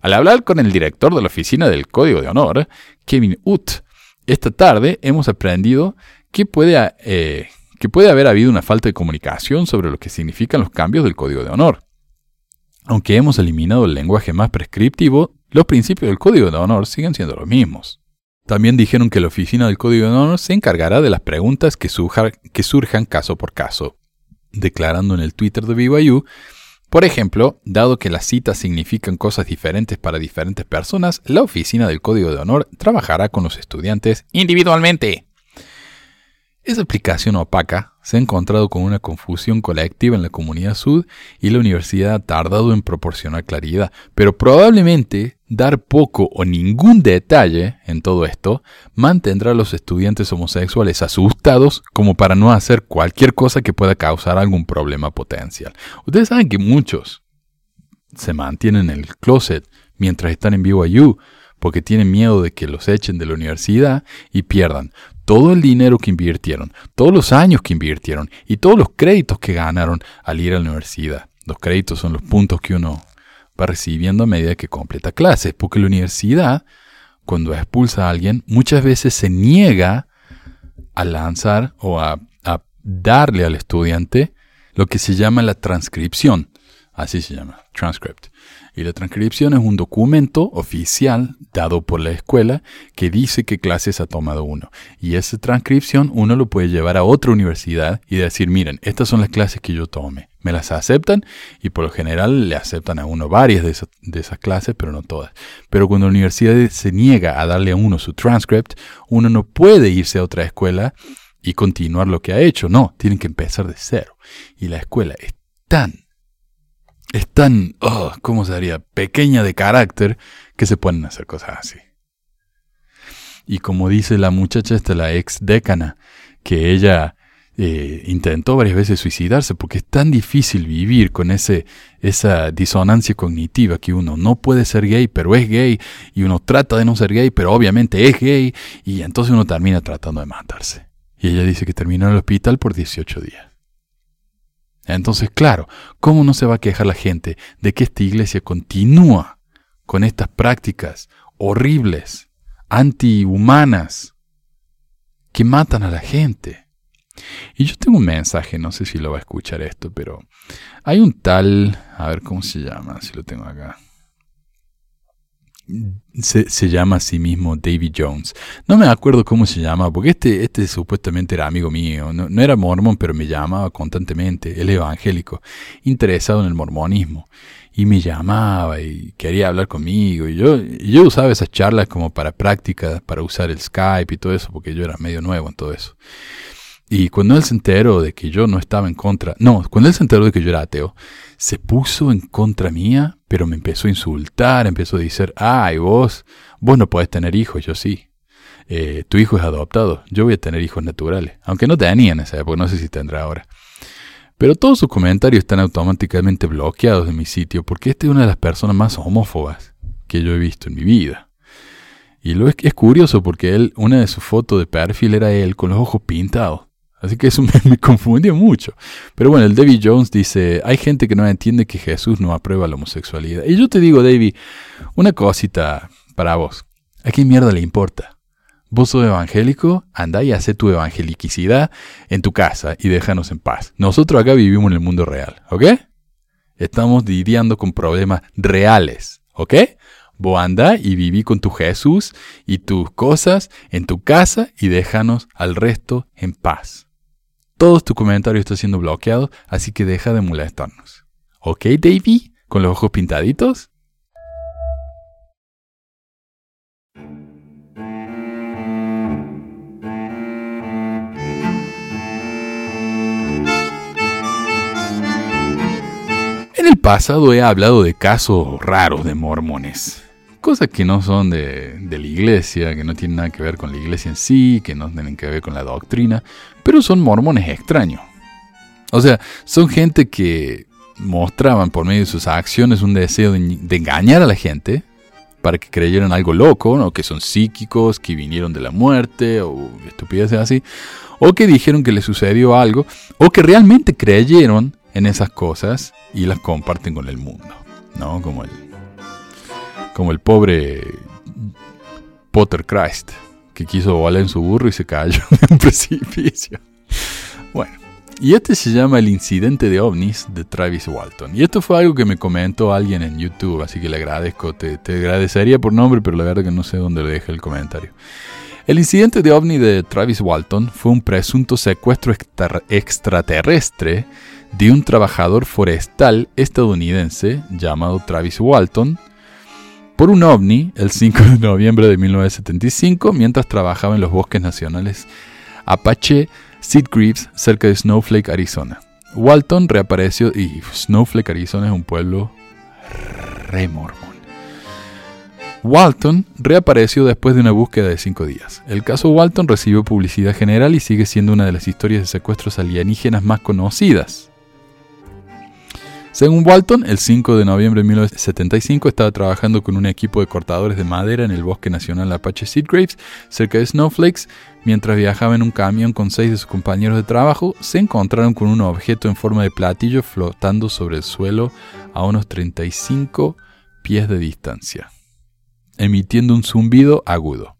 al hablar con el director de la oficina del Código de Honor, Kevin Ut, esta tarde hemos aprendido que puede, eh, que puede haber habido una falta de comunicación sobre lo que significan los cambios del Código de Honor. Aunque hemos eliminado el lenguaje más prescriptivo, los principios del Código de Honor siguen siendo los mismos. También dijeron que la oficina del Código de Honor se encargará de las preguntas que, surja- que surjan caso por caso, declarando en el Twitter de BYU, por ejemplo, dado que las citas significan cosas diferentes para diferentes personas, la oficina del Código de Honor trabajará con los estudiantes individualmente. Esa explicación opaca se ha encontrado con una confusión colectiva en la comunidad sud y la universidad ha tardado en proporcionar claridad, pero probablemente dar poco o ningún detalle en todo esto mantendrá a los estudiantes homosexuales asustados como para no hacer cualquier cosa que pueda causar algún problema potencial. Ustedes saben que muchos se mantienen en el closet mientras están en BYU porque tienen miedo de que los echen de la universidad y pierdan todo el dinero que invirtieron, todos los años que invirtieron y todos los créditos que ganaron al ir a la universidad. Los créditos son los puntos que uno va recibiendo a medida que completa clases, porque la universidad, cuando expulsa a alguien, muchas veces se niega a lanzar o a, a darle al estudiante lo que se llama la transcripción. Así se llama, transcript. Y la transcripción es un documento oficial dado por la escuela que dice qué clases ha tomado uno. Y esa transcripción uno lo puede llevar a otra universidad y decir, miren, estas son las clases que yo tome. Me las aceptan y por lo general le aceptan a uno varias de esas, de esas clases, pero no todas. Pero cuando la universidad se niega a darle a uno su transcript, uno no puede irse a otra escuela y continuar lo que ha hecho. No, tienen que empezar de cero. Y la escuela es tan es tan, oh, ¿cómo se diría? Pequeña de carácter que se pueden hacer cosas así. Y como dice la muchacha esta, la ex décana, que ella eh, intentó varias veces suicidarse porque es tan difícil vivir con ese, esa disonancia cognitiva que uno no puede ser gay pero es gay y uno trata de no ser gay pero obviamente es gay y entonces uno termina tratando de matarse. Y ella dice que terminó en el hospital por 18 días. Entonces, claro, ¿cómo no se va a quejar la gente de que esta iglesia continúa con estas prácticas horribles, antihumanas, que matan a la gente? Y yo tengo un mensaje, no sé si lo va a escuchar esto, pero hay un tal, a ver cómo se llama, si lo tengo acá. Se, llama a sí mismo David Jones. No me acuerdo cómo se llama, porque este, este supuestamente era amigo mío. No, no era mormón, pero me llamaba constantemente. Él es evangélico, interesado en el mormonismo. Y me llamaba y quería hablar conmigo. Y yo, y yo usaba esas charlas como para prácticas, para usar el Skype y todo eso, porque yo era medio nuevo en todo eso. Y cuando él se enteró de que yo no estaba en contra, no, cuando él se enteró de que yo era ateo, se puso en contra mía, pero me empezó a insultar, empezó a decir, ay, vos, vos no podés tener hijos, yo sí. Eh, tu hijo es adoptado, yo voy a tener hijos naturales, aunque no tenía en esa época, no sé si tendrá ahora. Pero todos sus comentarios están automáticamente bloqueados de mi sitio, porque este es una de las personas más homófobas que yo he visto en mi vida. Y lo es curioso porque él, una de sus fotos de perfil era él con los ojos pintados. Así que eso <laughs> me, confundió mucho. Pero bueno, el David Jones dice, hay gente que no entiende que Jesús no aprueba la homosexualidad. Y yo te digo, David, una cosita para vos. ¿A qué mierda le importa? Vos sos evangélico, anda y hace tu evangelicidad en tu casa y déjanos en paz. Nosotros acá vivimos en el mundo real, ¿ok? Estamos lidiando con problemas reales, ¿ok? Vos anda y viví con tu Jesús y tus cosas en tu casa y déjanos al resto en paz. Todos tu comentario está siendo bloqueado, así que deja de molestarnos. ¿Ok, Davey? ¿Con los ojos pintaditos? En el pasado he hablado de casos raros de mormones cosas que no son de, la iglesia, que no tienen nada que ver con la iglesia en sí, que no tienen que ver con la doctrina, pero son mormones extraños. O sea, son gente que mostraban por medio de sus acciones un deseo de, engañar a la gente para que creyeran algo loco, ¿no? que son psíquicos, que vinieron de la muerte o estupideces así, o que dijeron que les sucedió algo, o que realmente creyeron en esas cosas y las comparten con el mundo, ¿no? Como el como el pobre Potter Christ, que quiso volar en su burro y se cayó <laughs> en un precipicio. Bueno, y este se llama El incidente de ovnis de Travis Walton. Y esto fue algo que me comentó alguien en YouTube, así que le agradezco, te, agradecería por nombre, pero la verdad que no sé dónde le dejé el comentario. El incidente de ovni de Travis Walton fue un presunto secuestro extraterrestre de un trabajador forestal estadounidense llamado Travis Walton, por un ovni el 5 de noviembre de 1975 mientras trabajaba en los bosques nacionales Apache Sitgreaves cerca de Snowflake, Arizona. Walton reapareció y Snowflake, Arizona es un pueblo re mormón. Walton reapareció después de una búsqueda de cinco días. El caso Walton recibió publicidad general y sigue siendo una de las historias de secuestros alienígenas más conocidas. Según Walton, el 5 de noviembre de 1975 estaba trabajando con un equipo de cortadores de madera en el Bosque Nacional Apache Seedgraves, cerca de Snowflakes. Mientras viajaba en un camión con seis de sus compañeros de trabajo, se encontraron con un objeto en forma de platillo flotando sobre el suelo a unos 35 pies de distancia, emitiendo un zumbido agudo.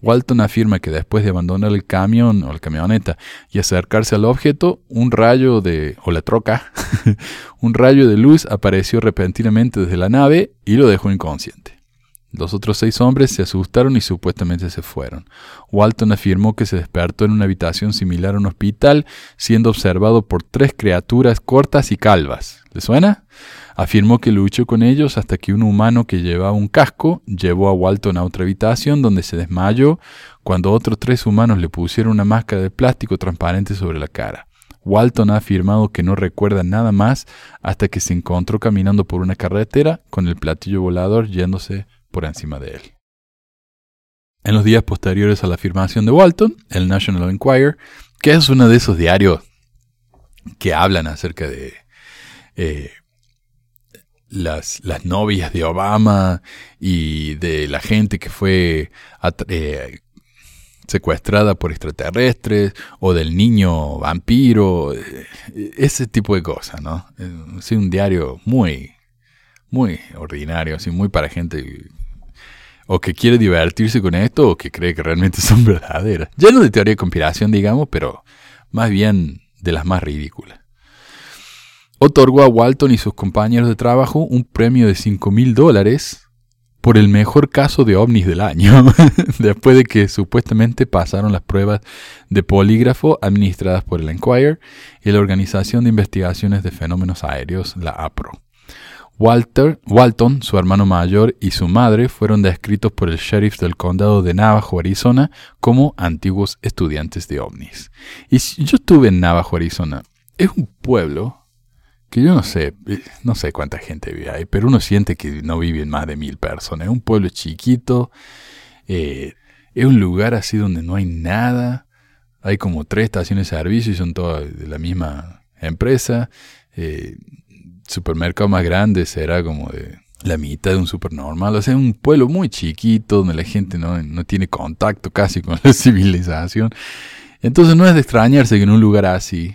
Walton afirma que después de abandonar el camión o la camioneta y acercarse al objeto, un rayo de, o la troca, <laughs> un rayo de luz apareció repentinamente desde la nave y lo dejó inconsciente. Los otros seis hombres se asustaron y supuestamente se fueron. Walton afirmó que se despertó en una habitación similar a un hospital, siendo observado por tres criaturas cortas y calvas. ¿Le suena? Afirmó que luchó con ellos hasta que un humano que llevaba un casco llevó a Walton a otra habitación donde se desmayó cuando otros tres humanos le pusieron una máscara de plástico transparente sobre la cara. Walton ha afirmado que no recuerda nada más hasta que se encontró caminando por una carretera con el platillo volador yéndose por encima de él. En los días posteriores a la afirmación de Walton, el National Enquirer que es uno de esos diarios que hablan acerca de eh, las, las, novias de Obama y de la gente que fue eh, secuestrada por extraterrestres o del niño vampiro, eh, ese tipo de cosas, ¿no? Es un diario muy, muy ordinario, así muy para gente o que quiere divertirse con esto o que cree que realmente <laughs> son verdaderas. Ya no de teoría de conspiración, digamos, pero más bien de las más ridículas. Otorgó a Walton y sus compañeros de trabajo un premio de 5 mil dólares por el mejor caso de ovnis del año, <laughs> después de que supuestamente pasaron las pruebas de polígrafo administradas por el Enquirer y la Organización de Investigaciones de Fenómenos Aéreos, la APRO. Walter, Walton, su hermano mayor y su madre fueron descritos por el sheriff del condado de Navajo, Arizona, como antiguos estudiantes de ovnis. Y yo estuve en Navajo, Arizona. Es un pueblo que yo no sé, eh, no sé cuánta gente vive ahí, pero uno siente que no viven más de mil personas. Es un pueblo chiquito, eh, es un lugar así donde no hay nada. Hay como tres estaciones de servicio y son todas de la misma empresa. Eh, supermercado más grande será como de la mitad de un super normal. O sea, es un pueblo muy chiquito donde la gente no, no tiene contacto casi con <laughs> la civilización. Entonces no es de extrañarse que en un lugar así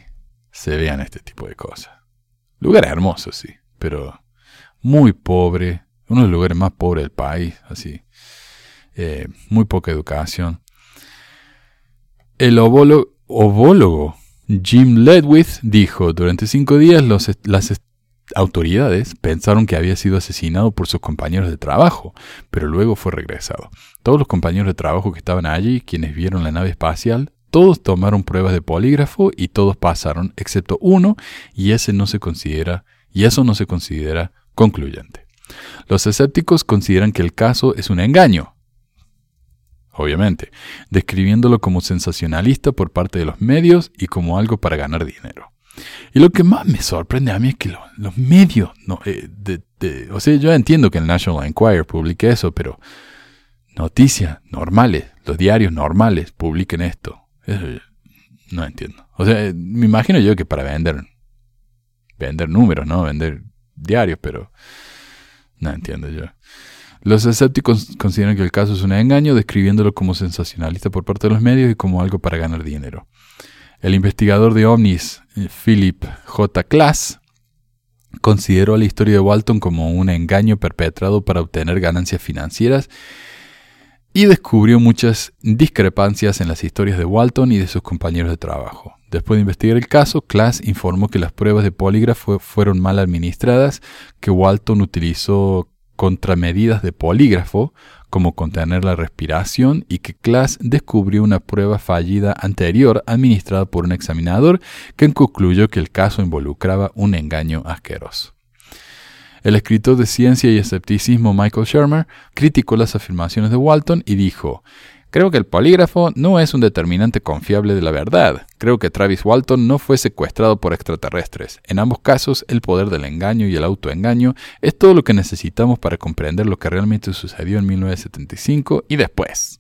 se vean este tipo de cosas. Lugar hermoso, sí, pero muy pobre. Uno de los lugares más pobres del país, así. Eh, muy poca educación. El ovólogo Jim Ledwith dijo, durante cinco días las, autoridades pensaron que había sido asesinado por sus compañeros de trabajo, pero luego fue regresado. Todos los compañeros de trabajo que estaban allí, quienes vieron la nave espacial, todos tomaron pruebas de polígrafo y todos pasaron, excepto uno, y ese no se considera, y eso no se considera concluyente. Los escépticos consideran que el caso es un engaño, obviamente, describiéndolo como sensacionalista por parte de los medios y como algo para ganar dinero. Y lo que más me sorprende a mí es que los medios, no, eh, o sea, yo entiendo que el National Enquirer publique eso, pero noticias normales, los diarios normales publiquen esto. No entiendo. O sea, me imagino yo que para vender, vender números, ¿no? Vender diarios, pero no entiendo yo. Los escépticos consideran que el caso es un engaño, describiéndolo como sensacionalista por parte de los medios y como algo para ganar dinero. El investigador de ovnis, eh, Philip J. Klass, consideró la historia de Walton como un engaño perpetrado para obtener ganancias financieras y descubrió muchas discrepancias en las historias de Walton y de sus compañeros de trabajo. Después de investigar el caso, Klass informó que las pruebas de polígrafo fueron mal administradas, que Walton utilizó contramedidas de polígrafo, como contener la respiración, y que Klass descubrió una prueba fallida anterior administrada por un examinador que concluyó que el caso involucraba un engaño asqueroso. El escritor de ciencia y escepticismo Michael Shermer criticó las afirmaciones de Walton y dijo, Creo que el polígrafo no es un determinante confiable de la verdad. Creo que Travis Walton no fue secuestrado por extraterrestres. En ambos casos, el poder del engaño y el autoengaño es todo lo que necesitamos para comprender lo que realmente sucedió en 1975 y después.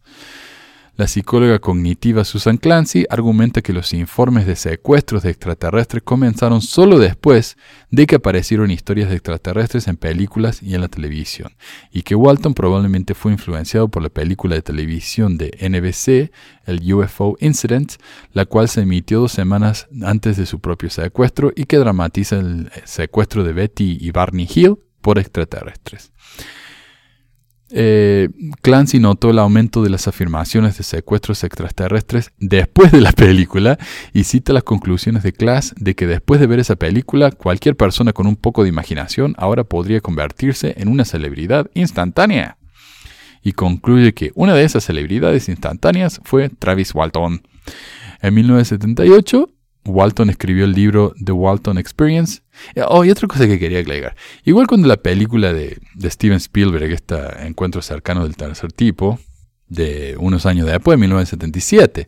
La psicóloga cognitiva Susan Clancy argumenta que los informes de secuestros de extraterrestres comenzaron solo después de que aparecieron historias de extraterrestres en películas y en la televisión, y que Walton probablemente fue influenciado por la película de televisión de NBC, el UFO Incident, la cual se emitió dos semanas antes de su propio secuestro y que dramatiza el secuestro de Betty y Barney Hill por extraterrestres. Eh, Clancy notó el aumento de las afirmaciones de secuestros extraterrestres después de la película y cita las conclusiones de Class de que después de ver esa película, cualquier persona con un poco de imaginación ahora podría convertirse en una celebridad instantánea. Y concluye que una de esas celebridades instantáneas fue Travis Walton. En 1978, Walton escribió el libro The Walton Experience. Oh, y otra cosa que quería agregar. Igual cuando la película de, Steven Spielberg, este encuentro cercano del tercer tipo, de unos años después, 1977,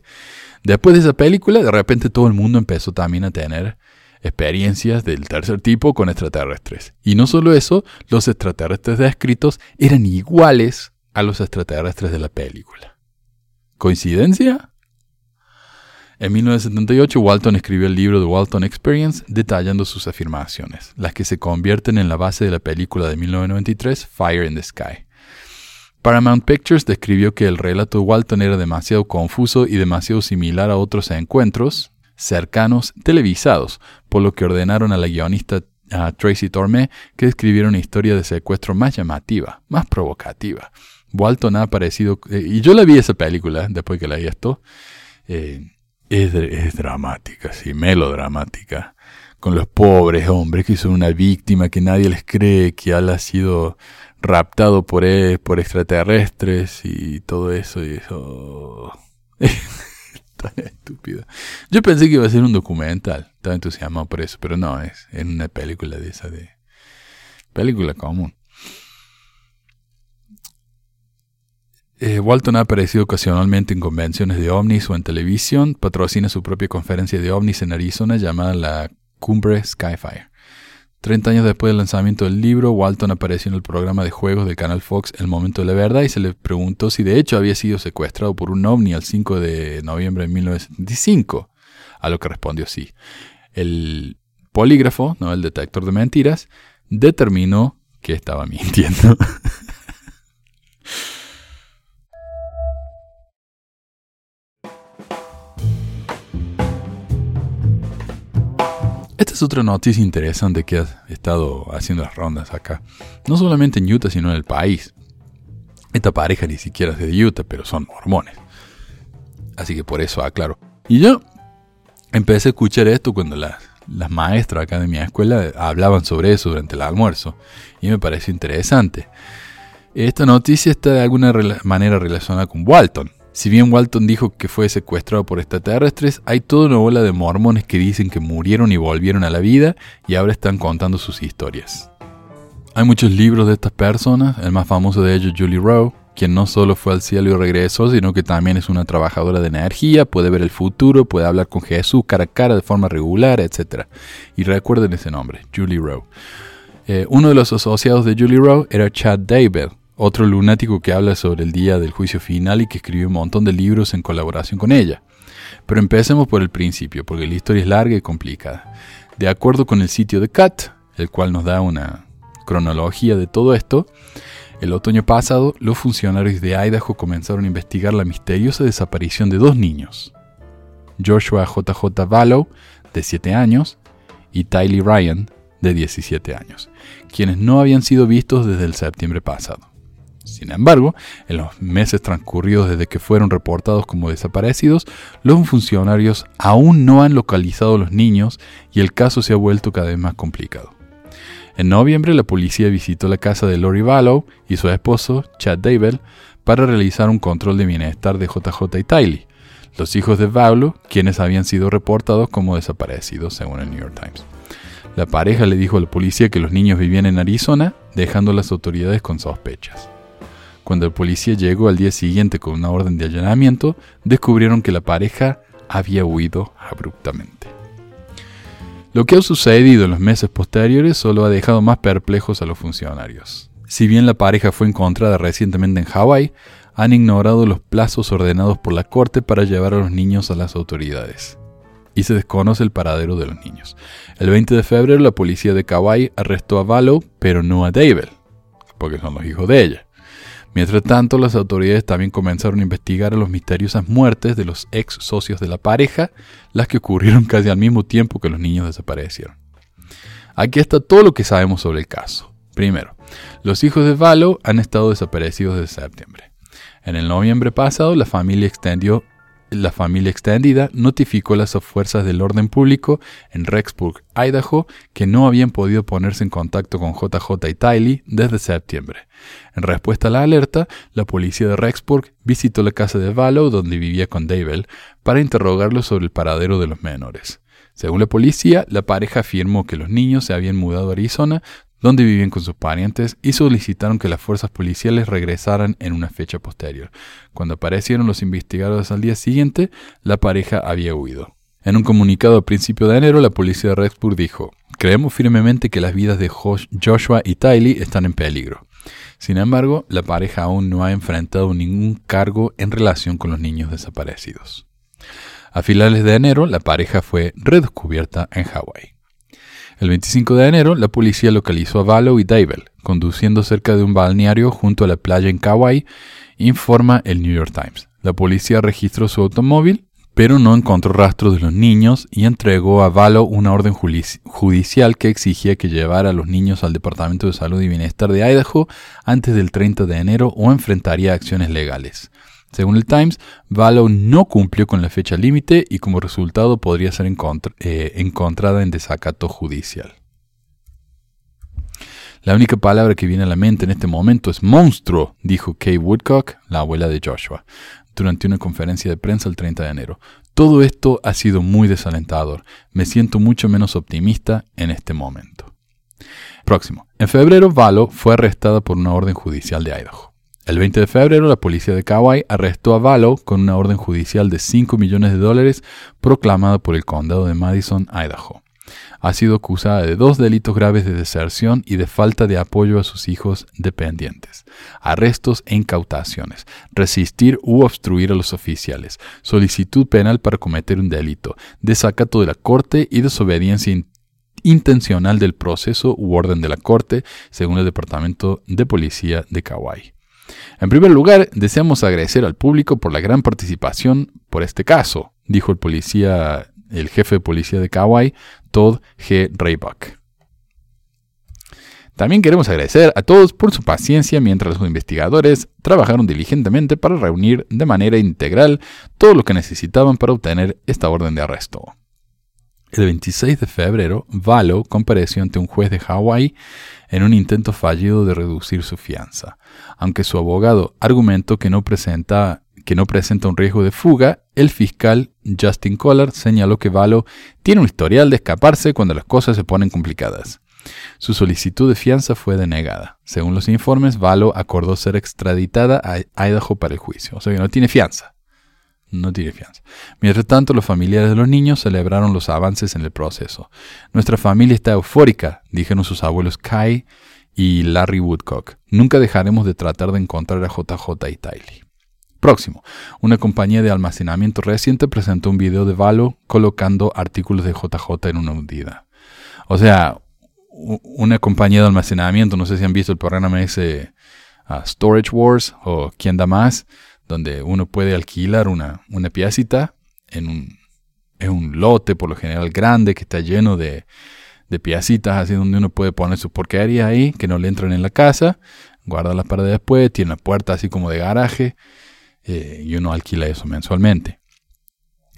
después de esa película, de repente todo el mundo empezó también a tener experiencias del tercer tipo con extraterrestres. Y no solo eso, los extraterrestres descritos eran iguales a los extraterrestres de la película. ¿Coincidencia? En 1978, Walton escribió el libro The Walton Experience detallando sus afirmaciones, las que se convierten en la base de la película de 1993, Fire in the Sky. Paramount Pictures describió que el relato de Walton era demasiado confuso y demasiado similar a otros encuentros cercanos televisados, por lo que ordenaron a la guionista Tracy Tormé que escribiera una historia de secuestro más llamativa, más provocativa. Walton ha aparecido, eh, y yo la vi esa película después que la vi esto, eh, es, dramática, sí, melodramática. Con los pobres hombres que son una víctima que nadie les cree, que ha sido raptado por, e, por extraterrestres y todo eso. Y eso. <laughs> Tan estúpido. Yo pensé que iba a ser un documental. Estaba entusiasmado por eso, pero no, es en una película de esa de. Película común. Eh, Walton ha aparecido ocasionalmente en convenciones de ovnis o en televisión. Patrocina su propia conferencia de ovnis en Arizona llamada la Cumbre Skyfire. Treinta años después del lanzamiento del libro, Walton apareció en el programa de juegos del canal Fox El Momento de la Verdad y se le preguntó si de hecho había sido secuestrado por un ovni el 5 de noviembre de 1975, a lo que respondió sí. El polígrafo, no el detector de mentiras, determinó que estaba mintiendo. <laughs> es otra noticia interesante que ha estado haciendo las rondas acá. No solamente en Utah, sino en el país. Esta pareja ni siquiera es de Utah, pero son mormones. Así que por eso aclaro. Y yo empecé a escuchar esto cuando las, las maestras acá de mi escuela hablaban sobre eso durante el almuerzo. Y me pareció interesante. Esta noticia está de alguna manera relacionada con Walton. Si bien Walton dijo que fue secuestrado por extraterrestres, hay toda una ola de mormones que dicen que murieron y volvieron a la vida y ahora están contando sus historias. Hay muchos libros de estas personas, el más famoso de ellos Julie Rowe, quien no solo fue al cielo y regresó, sino que también es una trabajadora de energía, puede ver el futuro, puede hablar con Jesús cara a cara de forma regular, etc. Y recuerden ese nombre, Julie Rowe. Eh, uno de los asociados de Julie Rowe era Chad Daybell, otro lunático que habla sobre el día del juicio final y que escribió un montón de libros en colaboración con ella. Pero empecemos por el principio, porque la historia es larga y complicada. De acuerdo con el sitio de CAT, el cual nos da una cronología de todo esto, el otoño pasado los funcionarios de Idaho comenzaron a investigar la misteriosa desaparición de dos niños, Joshua JJ Vallow, de 7 años, y Tylee Ryan, de 17 años, quienes no habían sido vistos desde el septiembre pasado. Sin embargo, en los meses transcurridos desde que fueron reportados como desaparecidos, los funcionarios aún no han localizado a los niños y el caso se ha vuelto cada vez más complicado. En noviembre, la policía visitó la casa de Lori Vallow y su esposo, Chad Daybell, para realizar un control de bienestar de JJ y Tylee, los hijos de Vallow, quienes habían sido reportados como desaparecidos, según el New York Times. La pareja le dijo a la policía que los niños vivían en Arizona, dejando a las autoridades con sospechas. Cuando el policía llegó al día siguiente con una orden de allanamiento, descubrieron que la pareja había huido abruptamente. Lo que ha sucedido en los meses posteriores solo ha dejado más perplejos a los funcionarios. Si bien la pareja fue encontrada recientemente en Hawái, han ignorado los plazos ordenados por la corte para llevar a los niños a las autoridades. Y se desconoce el paradero de los niños. El 20 de febrero la policía de Kauai arrestó a Valo, pero no a David, porque son los hijos de ella. Mientras tanto, las autoridades también comenzaron a investigar las misteriosas muertes de los ex socios de la pareja, las que ocurrieron <laughs> casi al mismo tiempo que los niños desaparecieron. Aquí está todo lo que sabemos sobre el caso. Primero, los hijos de Valo han estado desaparecidos desde septiembre. En el noviembre pasado, la familia extendió la familia extendida notificó a las fuerzas del orden público en Rexburg, Idaho, que no habían podido ponerse en contacto con JJ y Tylee desde septiembre. En respuesta a la alerta, la policía de Rexburg visitó la casa de Vallow donde vivía con David para interrogarlo sobre el paradero de los menores. Según la policía, la pareja afirmó que los niños se habían mudado a Arizona donde vivían con sus parientes y solicitaron que las fuerzas policiales regresaran en una fecha posterior. Cuando aparecieron los investigadores al día siguiente, la pareja había huido. En un comunicado a principio de enero, la policía de Rexburg dijo, Creemos firmemente que las vidas de Joshua y Tylee están en peligro. Sin embargo, la pareja aún no ha enfrentado ningún cargo en relación con los niños desaparecidos. A finales de enero, la pareja fue redescubierta en Hawái. El 25 de enero, la policía localizó a Valo y Dable conduciendo cerca de un balneario junto a la playa en Kauai, informa el New York Times. La policía registró su automóvil, pero no encontró rastros de los niños y entregó a Valo una orden judicial que exigía que llevara a los niños al Departamento de Salud y Bienestar de Idaho antes del 30 de enero o enfrentaría acciones legales. Según el Times, Valo no cumplió con la fecha límite y como resultado podría ser eh, encontrada en desacato judicial. La única palabra que viene a la mente en este momento es monstruo, dijo Kay Woodcock, la abuela de Joshua, durante una conferencia de prensa el 30 de enero. Todo esto ha sido muy desalentador. Me siento mucho menos optimista en este momento. Próximo. En febrero, Valo fue arrestada por una orden judicial de Idaho. El 20 de febrero, la policía de Kauai arrestó a Valo con una orden judicial de 5 millones de dólares proclamada por el condado de Madison, Idaho. Ha sido acusada de dos delitos graves de deserción y de falta de apoyo a sus hijos dependientes, arrestos e incautaciones, resistir u obstruir a los oficiales, solicitud penal para cometer un delito, desacato de la corte y desobediencia intencional del proceso u orden de la corte, según el Departamento de Policía de Kauai. En primer lugar, deseamos agradecer al público por la gran participación por este caso, dijo el policía, el jefe de policía de Kauai, Todd G. Raybuck. También queremos agradecer a todos por su paciencia mientras los investigadores trabajaron diligentemente para reunir de manera integral todo lo que necesitaban para obtener esta orden de arresto. El 26 de febrero, Valo compareció ante un juez de Hawái en un intento fallido de reducir su fianza. Aunque su abogado argumentó que no, presenta, que no presenta un riesgo de fuga, el fiscal Justin Collard señaló que Valo tiene un historial de escaparse cuando las cosas se ponen complicadas. Su solicitud de fianza fue denegada. Según los informes, Valo acordó ser extraditada a Idaho para el juicio, o sea que no tiene fianza no tiene fianza. Mientras tanto, los familiares de los niños celebraron los avances en el proceso. Nuestra familia está eufórica, dijeron sus abuelos Kai y Larry Woodcock. Nunca dejaremos de tratar de encontrar a JJ y Tylee. Próximo, una compañía de almacenamiento reciente presentó un video de Valo colocando artículos de JJ en una hundida. O sea, una compañía de almacenamiento, no sé si han visto el programa ese uh, Storage Wars o quién da más, donde uno puede alquilar una, una piecita en un, en un lote, por lo general grande, que está lleno de, de piecitas, así donde uno puede poner su porquería ahí, que no le entren en la casa, guarda para después, tiene una puerta así como de garaje, eh, y uno alquila eso mensualmente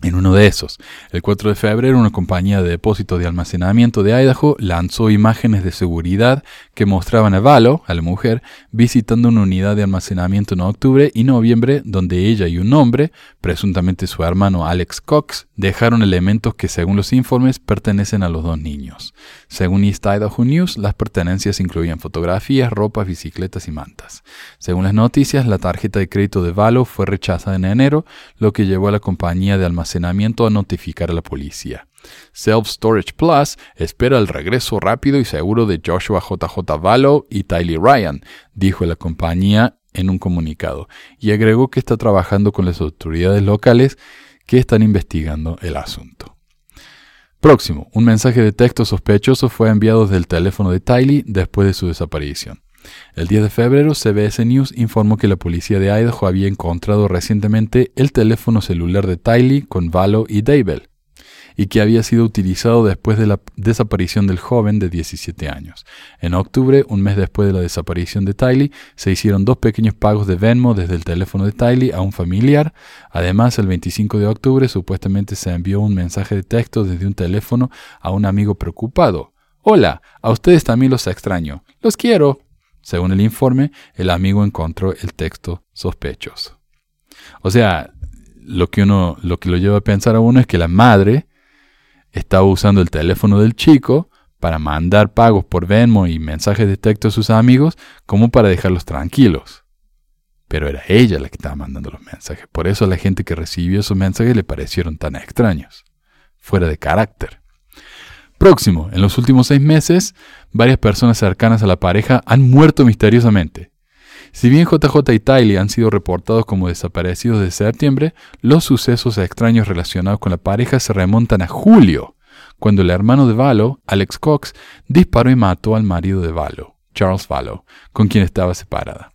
en uno de esos. El 4 de febrero, una compañía de depósito de almacenamiento de Idaho lanzó imágenes de seguridad que mostraban a Valo, a la mujer, visitando una unidad de almacenamiento en octubre y noviembre, donde ella y un hombre, presuntamente su hermano Alex Cox, dejaron elementos que, según los informes, pertenecen a los dos niños. Según East Idaho News, las pertenencias incluían fotografías, ropas, bicicletas y mantas. Según las noticias, la tarjeta de crédito de Valo fue rechazada en enero, lo que llevó a la compañía de almacenamiento a notificar a la policía. Self Storage Plus espera el regreso rápido y seguro de Joshua JJ Valo y Tylee Ryan, dijo la compañía en un comunicado, y agregó que está trabajando con las autoridades locales que están investigando el asunto. Próximo, un mensaje de texto sospechoso fue enviado desde el teléfono de Tylee después de su desaparición. El 10 de febrero, CBS News informó que la policía de Idaho había encontrado recientemente el teléfono celular de Tylee con Valo y Dable, y que había sido utilizado después de la desaparición del joven de 17 años. En octubre, un mes después de la desaparición de Tylee, se hicieron dos pequeños pagos de Venmo desde el teléfono de Tylee a un familiar. Además, el 25 de octubre supuestamente se envió un mensaje de texto desde un teléfono a un amigo preocupado. Hola, a ustedes también los extraño. Los quiero. Según el informe, el amigo encontró el texto sospechoso. O sea, lo que uno, lo que lo lleva a pensar a uno es que la madre estaba usando el teléfono del chico para mandar pagos por Venmo y mensajes de texto a sus amigos como para dejarlos tranquilos. Pero era ella la que estaba mandando los mensajes. Por eso a la gente que recibió esos mensajes le parecieron tan extraños, fuera de carácter. Próximo, en los últimos seis meses, varias personas cercanas a la pareja han muerto misteriosamente. Si bien JJ y Tylee han sido reportados como desaparecidos desde septiembre, los sucesos extraños relacionados con la pareja se remontan a julio, cuando el hermano de Valo, Alex Cox, disparó y mató al marido de Valo, Charles Valo, con quien estaba separada.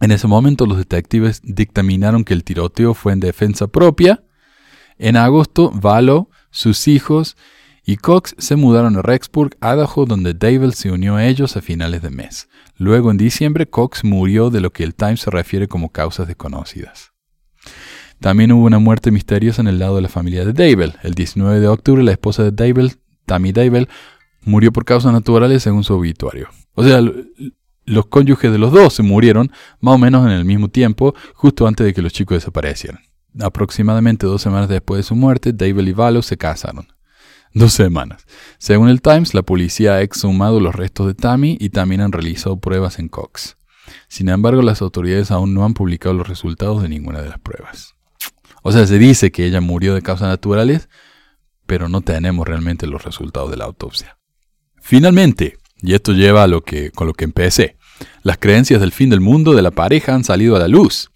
En ese momento los detectives dictaminaron que el tiroteo fue en defensa propia. En agosto, Valo, sus hijos y Cox se mudaron a Rexburg, Idaho, donde David se unió a ellos a finales de mes. Luego, en diciembre, Cox murió de lo que el Times se refiere como causas desconocidas. También hubo una muerte misteriosa en el lado de la familia de David. El 19 de octubre, la esposa de David, Tammy David, murió por causas naturales según su obituario. O sea, los cónyuges de los dos se murieron más o menos en el mismo tiempo, justo antes de que los chicos desaparecieran. Aproximadamente dos semanas después de su muerte, David y Valo se casaron. Dos semanas. Según el Times, la policía ha exhumado los restos de Tammy y también han realizado pruebas en Cox. Sin embargo, las autoridades aún no han publicado los resultados de ninguna de las pruebas. O sea, se dice que ella murió de causas naturales, pero no tenemos realmente los resultados de la autopsia. Finalmente, y esto lleva a lo que, con lo que empecé, las creencias del fin del mundo de la pareja han salido a la luz.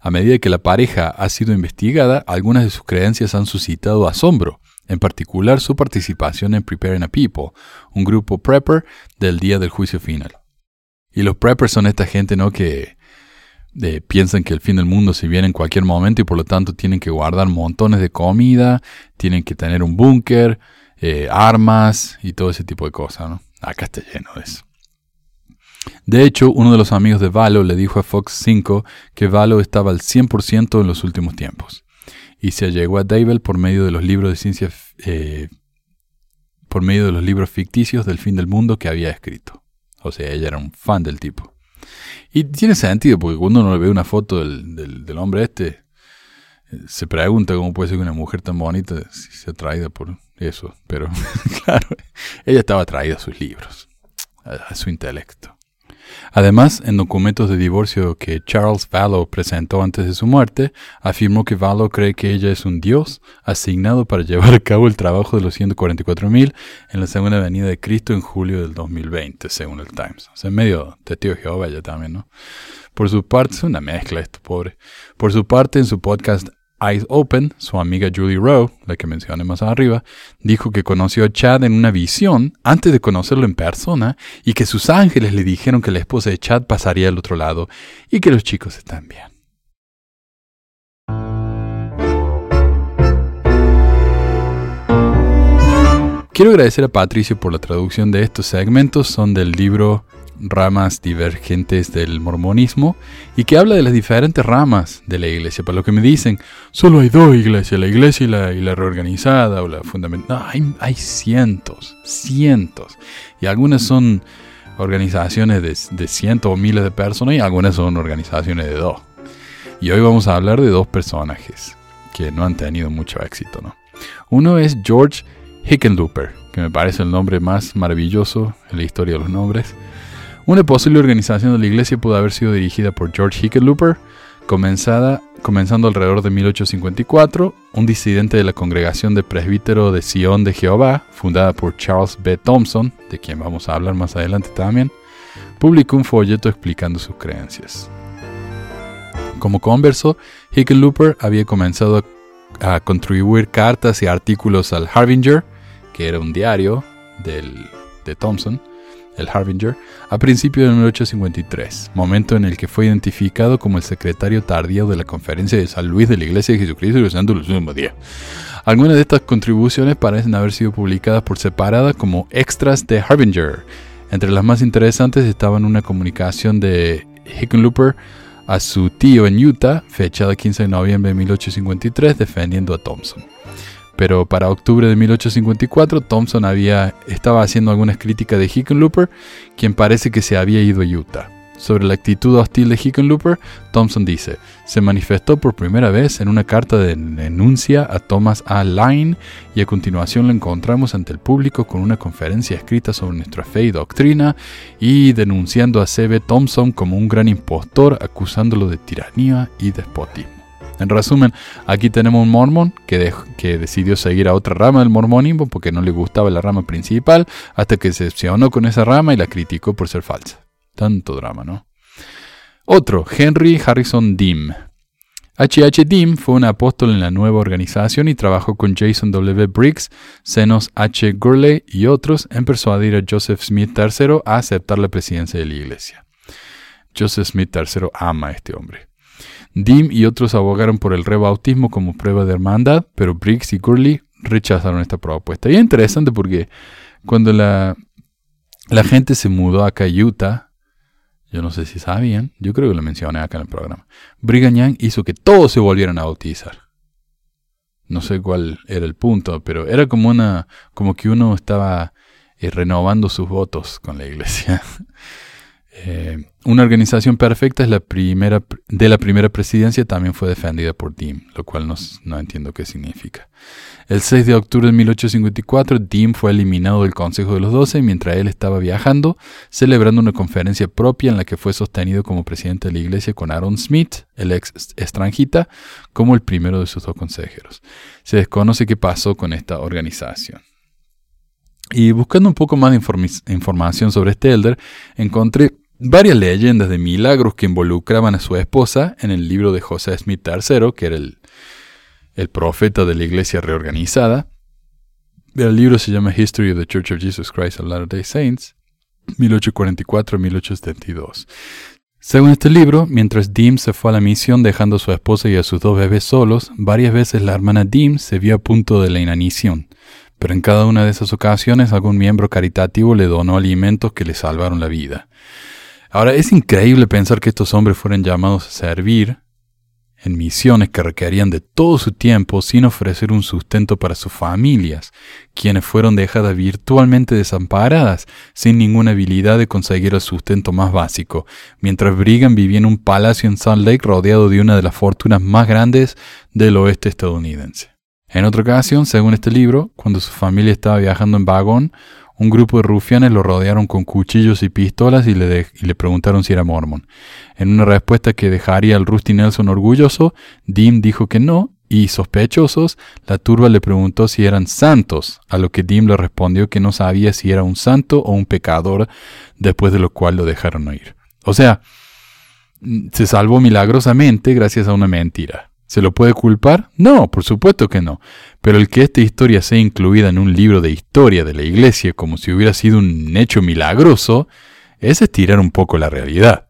A medida que la pareja ha sido investigada, algunas de sus creencias han suscitado asombro en particular su participación en Preparing a People, un grupo prepper del día del juicio final. Y los preppers son esta gente, ¿no? Que piensan que el fin del mundo se viene en cualquier momento y por lo tanto tienen que guardar montones de comida, tienen que tener un búnker, eh, armas y todo ese tipo de cosas. Acá está lleno de eso. De hecho, uno de los amigos de Valo le dijo a Fox 5 que Valo estaba al 100% en los últimos tiempos y se allegó a David por medio de los libros de ciencia eh, por medio de los libros ficticios del fin del mundo que había escrito. O sea, ella era un fan del tipo. Y tiene sentido, porque cuando uno ve una foto del, del, hombre este, eh, se pregunta cómo puede ser que una mujer tan bonita sea atraída por eso. Pero <laughs> claro, ella estaba atraída a sus libros, a su intelecto. Además, en documentos de divorcio que Charles Vallow presentó antes de su muerte, afirmó que Vallow cree que ella es un dios asignado para llevar a cabo el trabajo de los 144.000 en la segunda venida de Cristo en julio del 2020, según el Times. O sea, medio testigo de Jehová ya también, ¿no? Por su parte, es una mezcla esto, pobre. Por su parte, en su podcast Eyes Open, su amiga Julie Rowe, la que mencioné más arriba, dijo que conoció a Chad en una visión antes de conocerlo en persona y que sus ángeles le dijeron que la esposa de Chad pasaría al otro lado y que los chicos están bien. Quiero agradecer a Patricio por la traducción de estos segmentos, son del libro ramas divergentes del mormonismo y que habla de las diferentes ramas de la iglesia. Para lo que me dicen, solo hay dos iglesias, la iglesia y la, reorganizada o la fundamental. Hay, cientos, cientos. Y algunas son organizaciones de, de cientos o miles de personas y algunas son organizaciones de dos. Y hoy vamos a hablar de dos personajes que no han tenido mucho éxito. ¿no? Uno es George Hickenlooper, que me parece el nombre más maravilloso en la historia de los nombres. Una posible organización de la iglesia pudo haber sido dirigida por George Hickenlooper, comenzada, comenzando alrededor de 1854, un disidente de la congregación de presbítero de Sion de Jehová, fundada por Charles B. Thompson, de quien vamos a hablar más adelante también, publicó un folleto explicando sus creencias. Como converso, Hickenlooper había comenzado a contribuir cartas y artículos al Harbinger, que era un diario del, de Thompson, el Harbinger, a principios de 1853, momento en el que fue identificado como el secretario tardío de la Conferencia de San Luis de la Iglesia de Jesucristo y los Santos los. Algunas de estas contribuciones parecen haber sido publicadas por separada como extras de Harbinger. Entre las más interesantes estaban una comunicación de Hickenlooper a su tío en Utah, fechada 15 de noviembre de 1853, defendiendo a Thompson pero para octubre de 1854 Thompson había, estaba haciendo algunas críticas de Hickenlooper, quien parece que se había ido a Utah. Sobre la actitud hostil de Hickenlooper, Thompson dice, se manifestó por primera vez en una carta de denuncia a Thomas A. Line y a continuación lo encontramos ante el público con una conferencia escrita sobre nuestra fe y doctrina y denunciando a C.B. Thompson como un gran impostor acusándolo de tiranía y despotismo. En resumen, aquí tenemos un mormón que, que decidió seguir a otra rama del mormonismo porque no le gustaba la rama principal, hasta que se decepcionó con esa rama y la criticó por ser falsa. Tanto drama, ¿no? Otro, Henry Harrison Dim. H.H. Dim fue un apóstol en la nueva organización y trabajó con Jason W. Briggs, Zenos H. Gurley y otros en persuadir a Joseph Smith III a aceptar la presidencia de la iglesia. Joseph Smith III ama a este hombre. Dim y otros abogaron por el rebautismo como prueba de hermandad, pero Briggs y Gurley rechazaron esta propuesta. Y es interesante porque cuando la, la gente se mudó acá a Utah, yo no sé si sabían, yo creo que lo mencioné acá en el programa. Brigham Young hizo que todos se volvieran a bautizar. No sé cuál era el punto, pero era como una, como que uno estaba eh, renovando sus votos con la iglesia. <laughs> Eh, una organización perfecta es la primera de la primera presidencia también fue defendida por Dim, lo cual no, no, entiendo qué significa. El 6 de octubre de 1854, Dim fue eliminado del Consejo de los Doce mientras él estaba viajando, celebrando una conferencia propia en la que fue sostenido como presidente de la iglesia con Aaron Smith, el ex extranjita, como el primero de sus dos consejeros. Se desconoce qué pasó con esta organización. Y buscando un poco más de información sobre este elder, encontré varias leyendas de milagros que involucraban a su esposa en el libro de José Smith III, que era el, el profeta de la iglesia reorganizada. El libro se llama History of the Church of Jesus Christ of Latter-day Saints, 1844-1872. Según este libro, mientras Dim se fue a la misión dejando a su esposa y a sus dos bebés solos, varias veces la hermana Dim se vio a punto de la inanición, pero en cada una de esas ocasiones algún miembro caritativo le donó alimentos que le salvaron la vida. Ahora, es increíble pensar que estos hombres fueran llamados a servir en misiones que requerían de todo su tiempo sin ofrecer un sustento para sus familias, quienes fueron dejadas virtualmente desamparadas, sin ninguna habilidad de conseguir el sustento más básico, mientras Brigham vivía en un palacio en Salt Lake rodeado de una de las fortunas más grandes del oeste estadounidense. En otra ocasión, según este libro, cuando su familia estaba viajando en vagón, un grupo de rufianes lo rodearon con cuchillos y pistolas y le, le, preguntaron si era mormón. En una respuesta que dejaría al Rusty Nelson orgulloso, Dim dijo que no, y sospechosos, la turba le preguntó si eran santos, a lo que Dim le respondió que no sabía si era un santo o un pecador, después de lo cual lo dejaron ir. O sea, se salvó milagrosamente gracias a una mentira. ¿Se lo puede culpar? No, por supuesto que no. Pero el que esta historia sea incluida en un libro de historia de la Iglesia como si hubiera sido un hecho milagroso, es estirar un poco la realidad.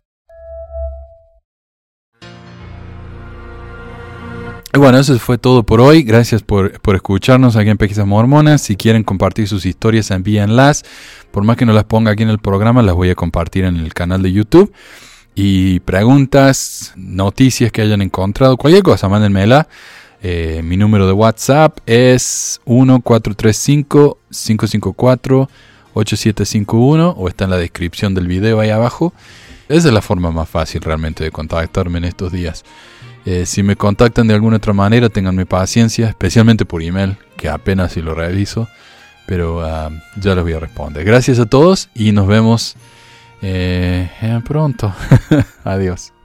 Bueno, eso fue todo por hoy. Gracias por, escucharnos aquí en Pesquisas Mormonas. Si quieren compartir sus historias, envíenlas. Por más que no las ponga aquí en el programa, las voy a compartir en el canal de YouTube y preguntas, noticias que hayan encontrado, cualquier cosa, mándenmela. Eh, mi número de WhatsApp es 1435-554-8751 o está en la descripción del video ahí abajo. Esa es la forma más fácil realmente de contactarme en estos días. Eh, si me contactan de alguna otra manera, tenganme paciencia, especialmente por email, que apenas si lo reviso, pero ah, ya les voy a responder. Gracias a todos y nos vemos eh, pronto. <laughs> Adiós.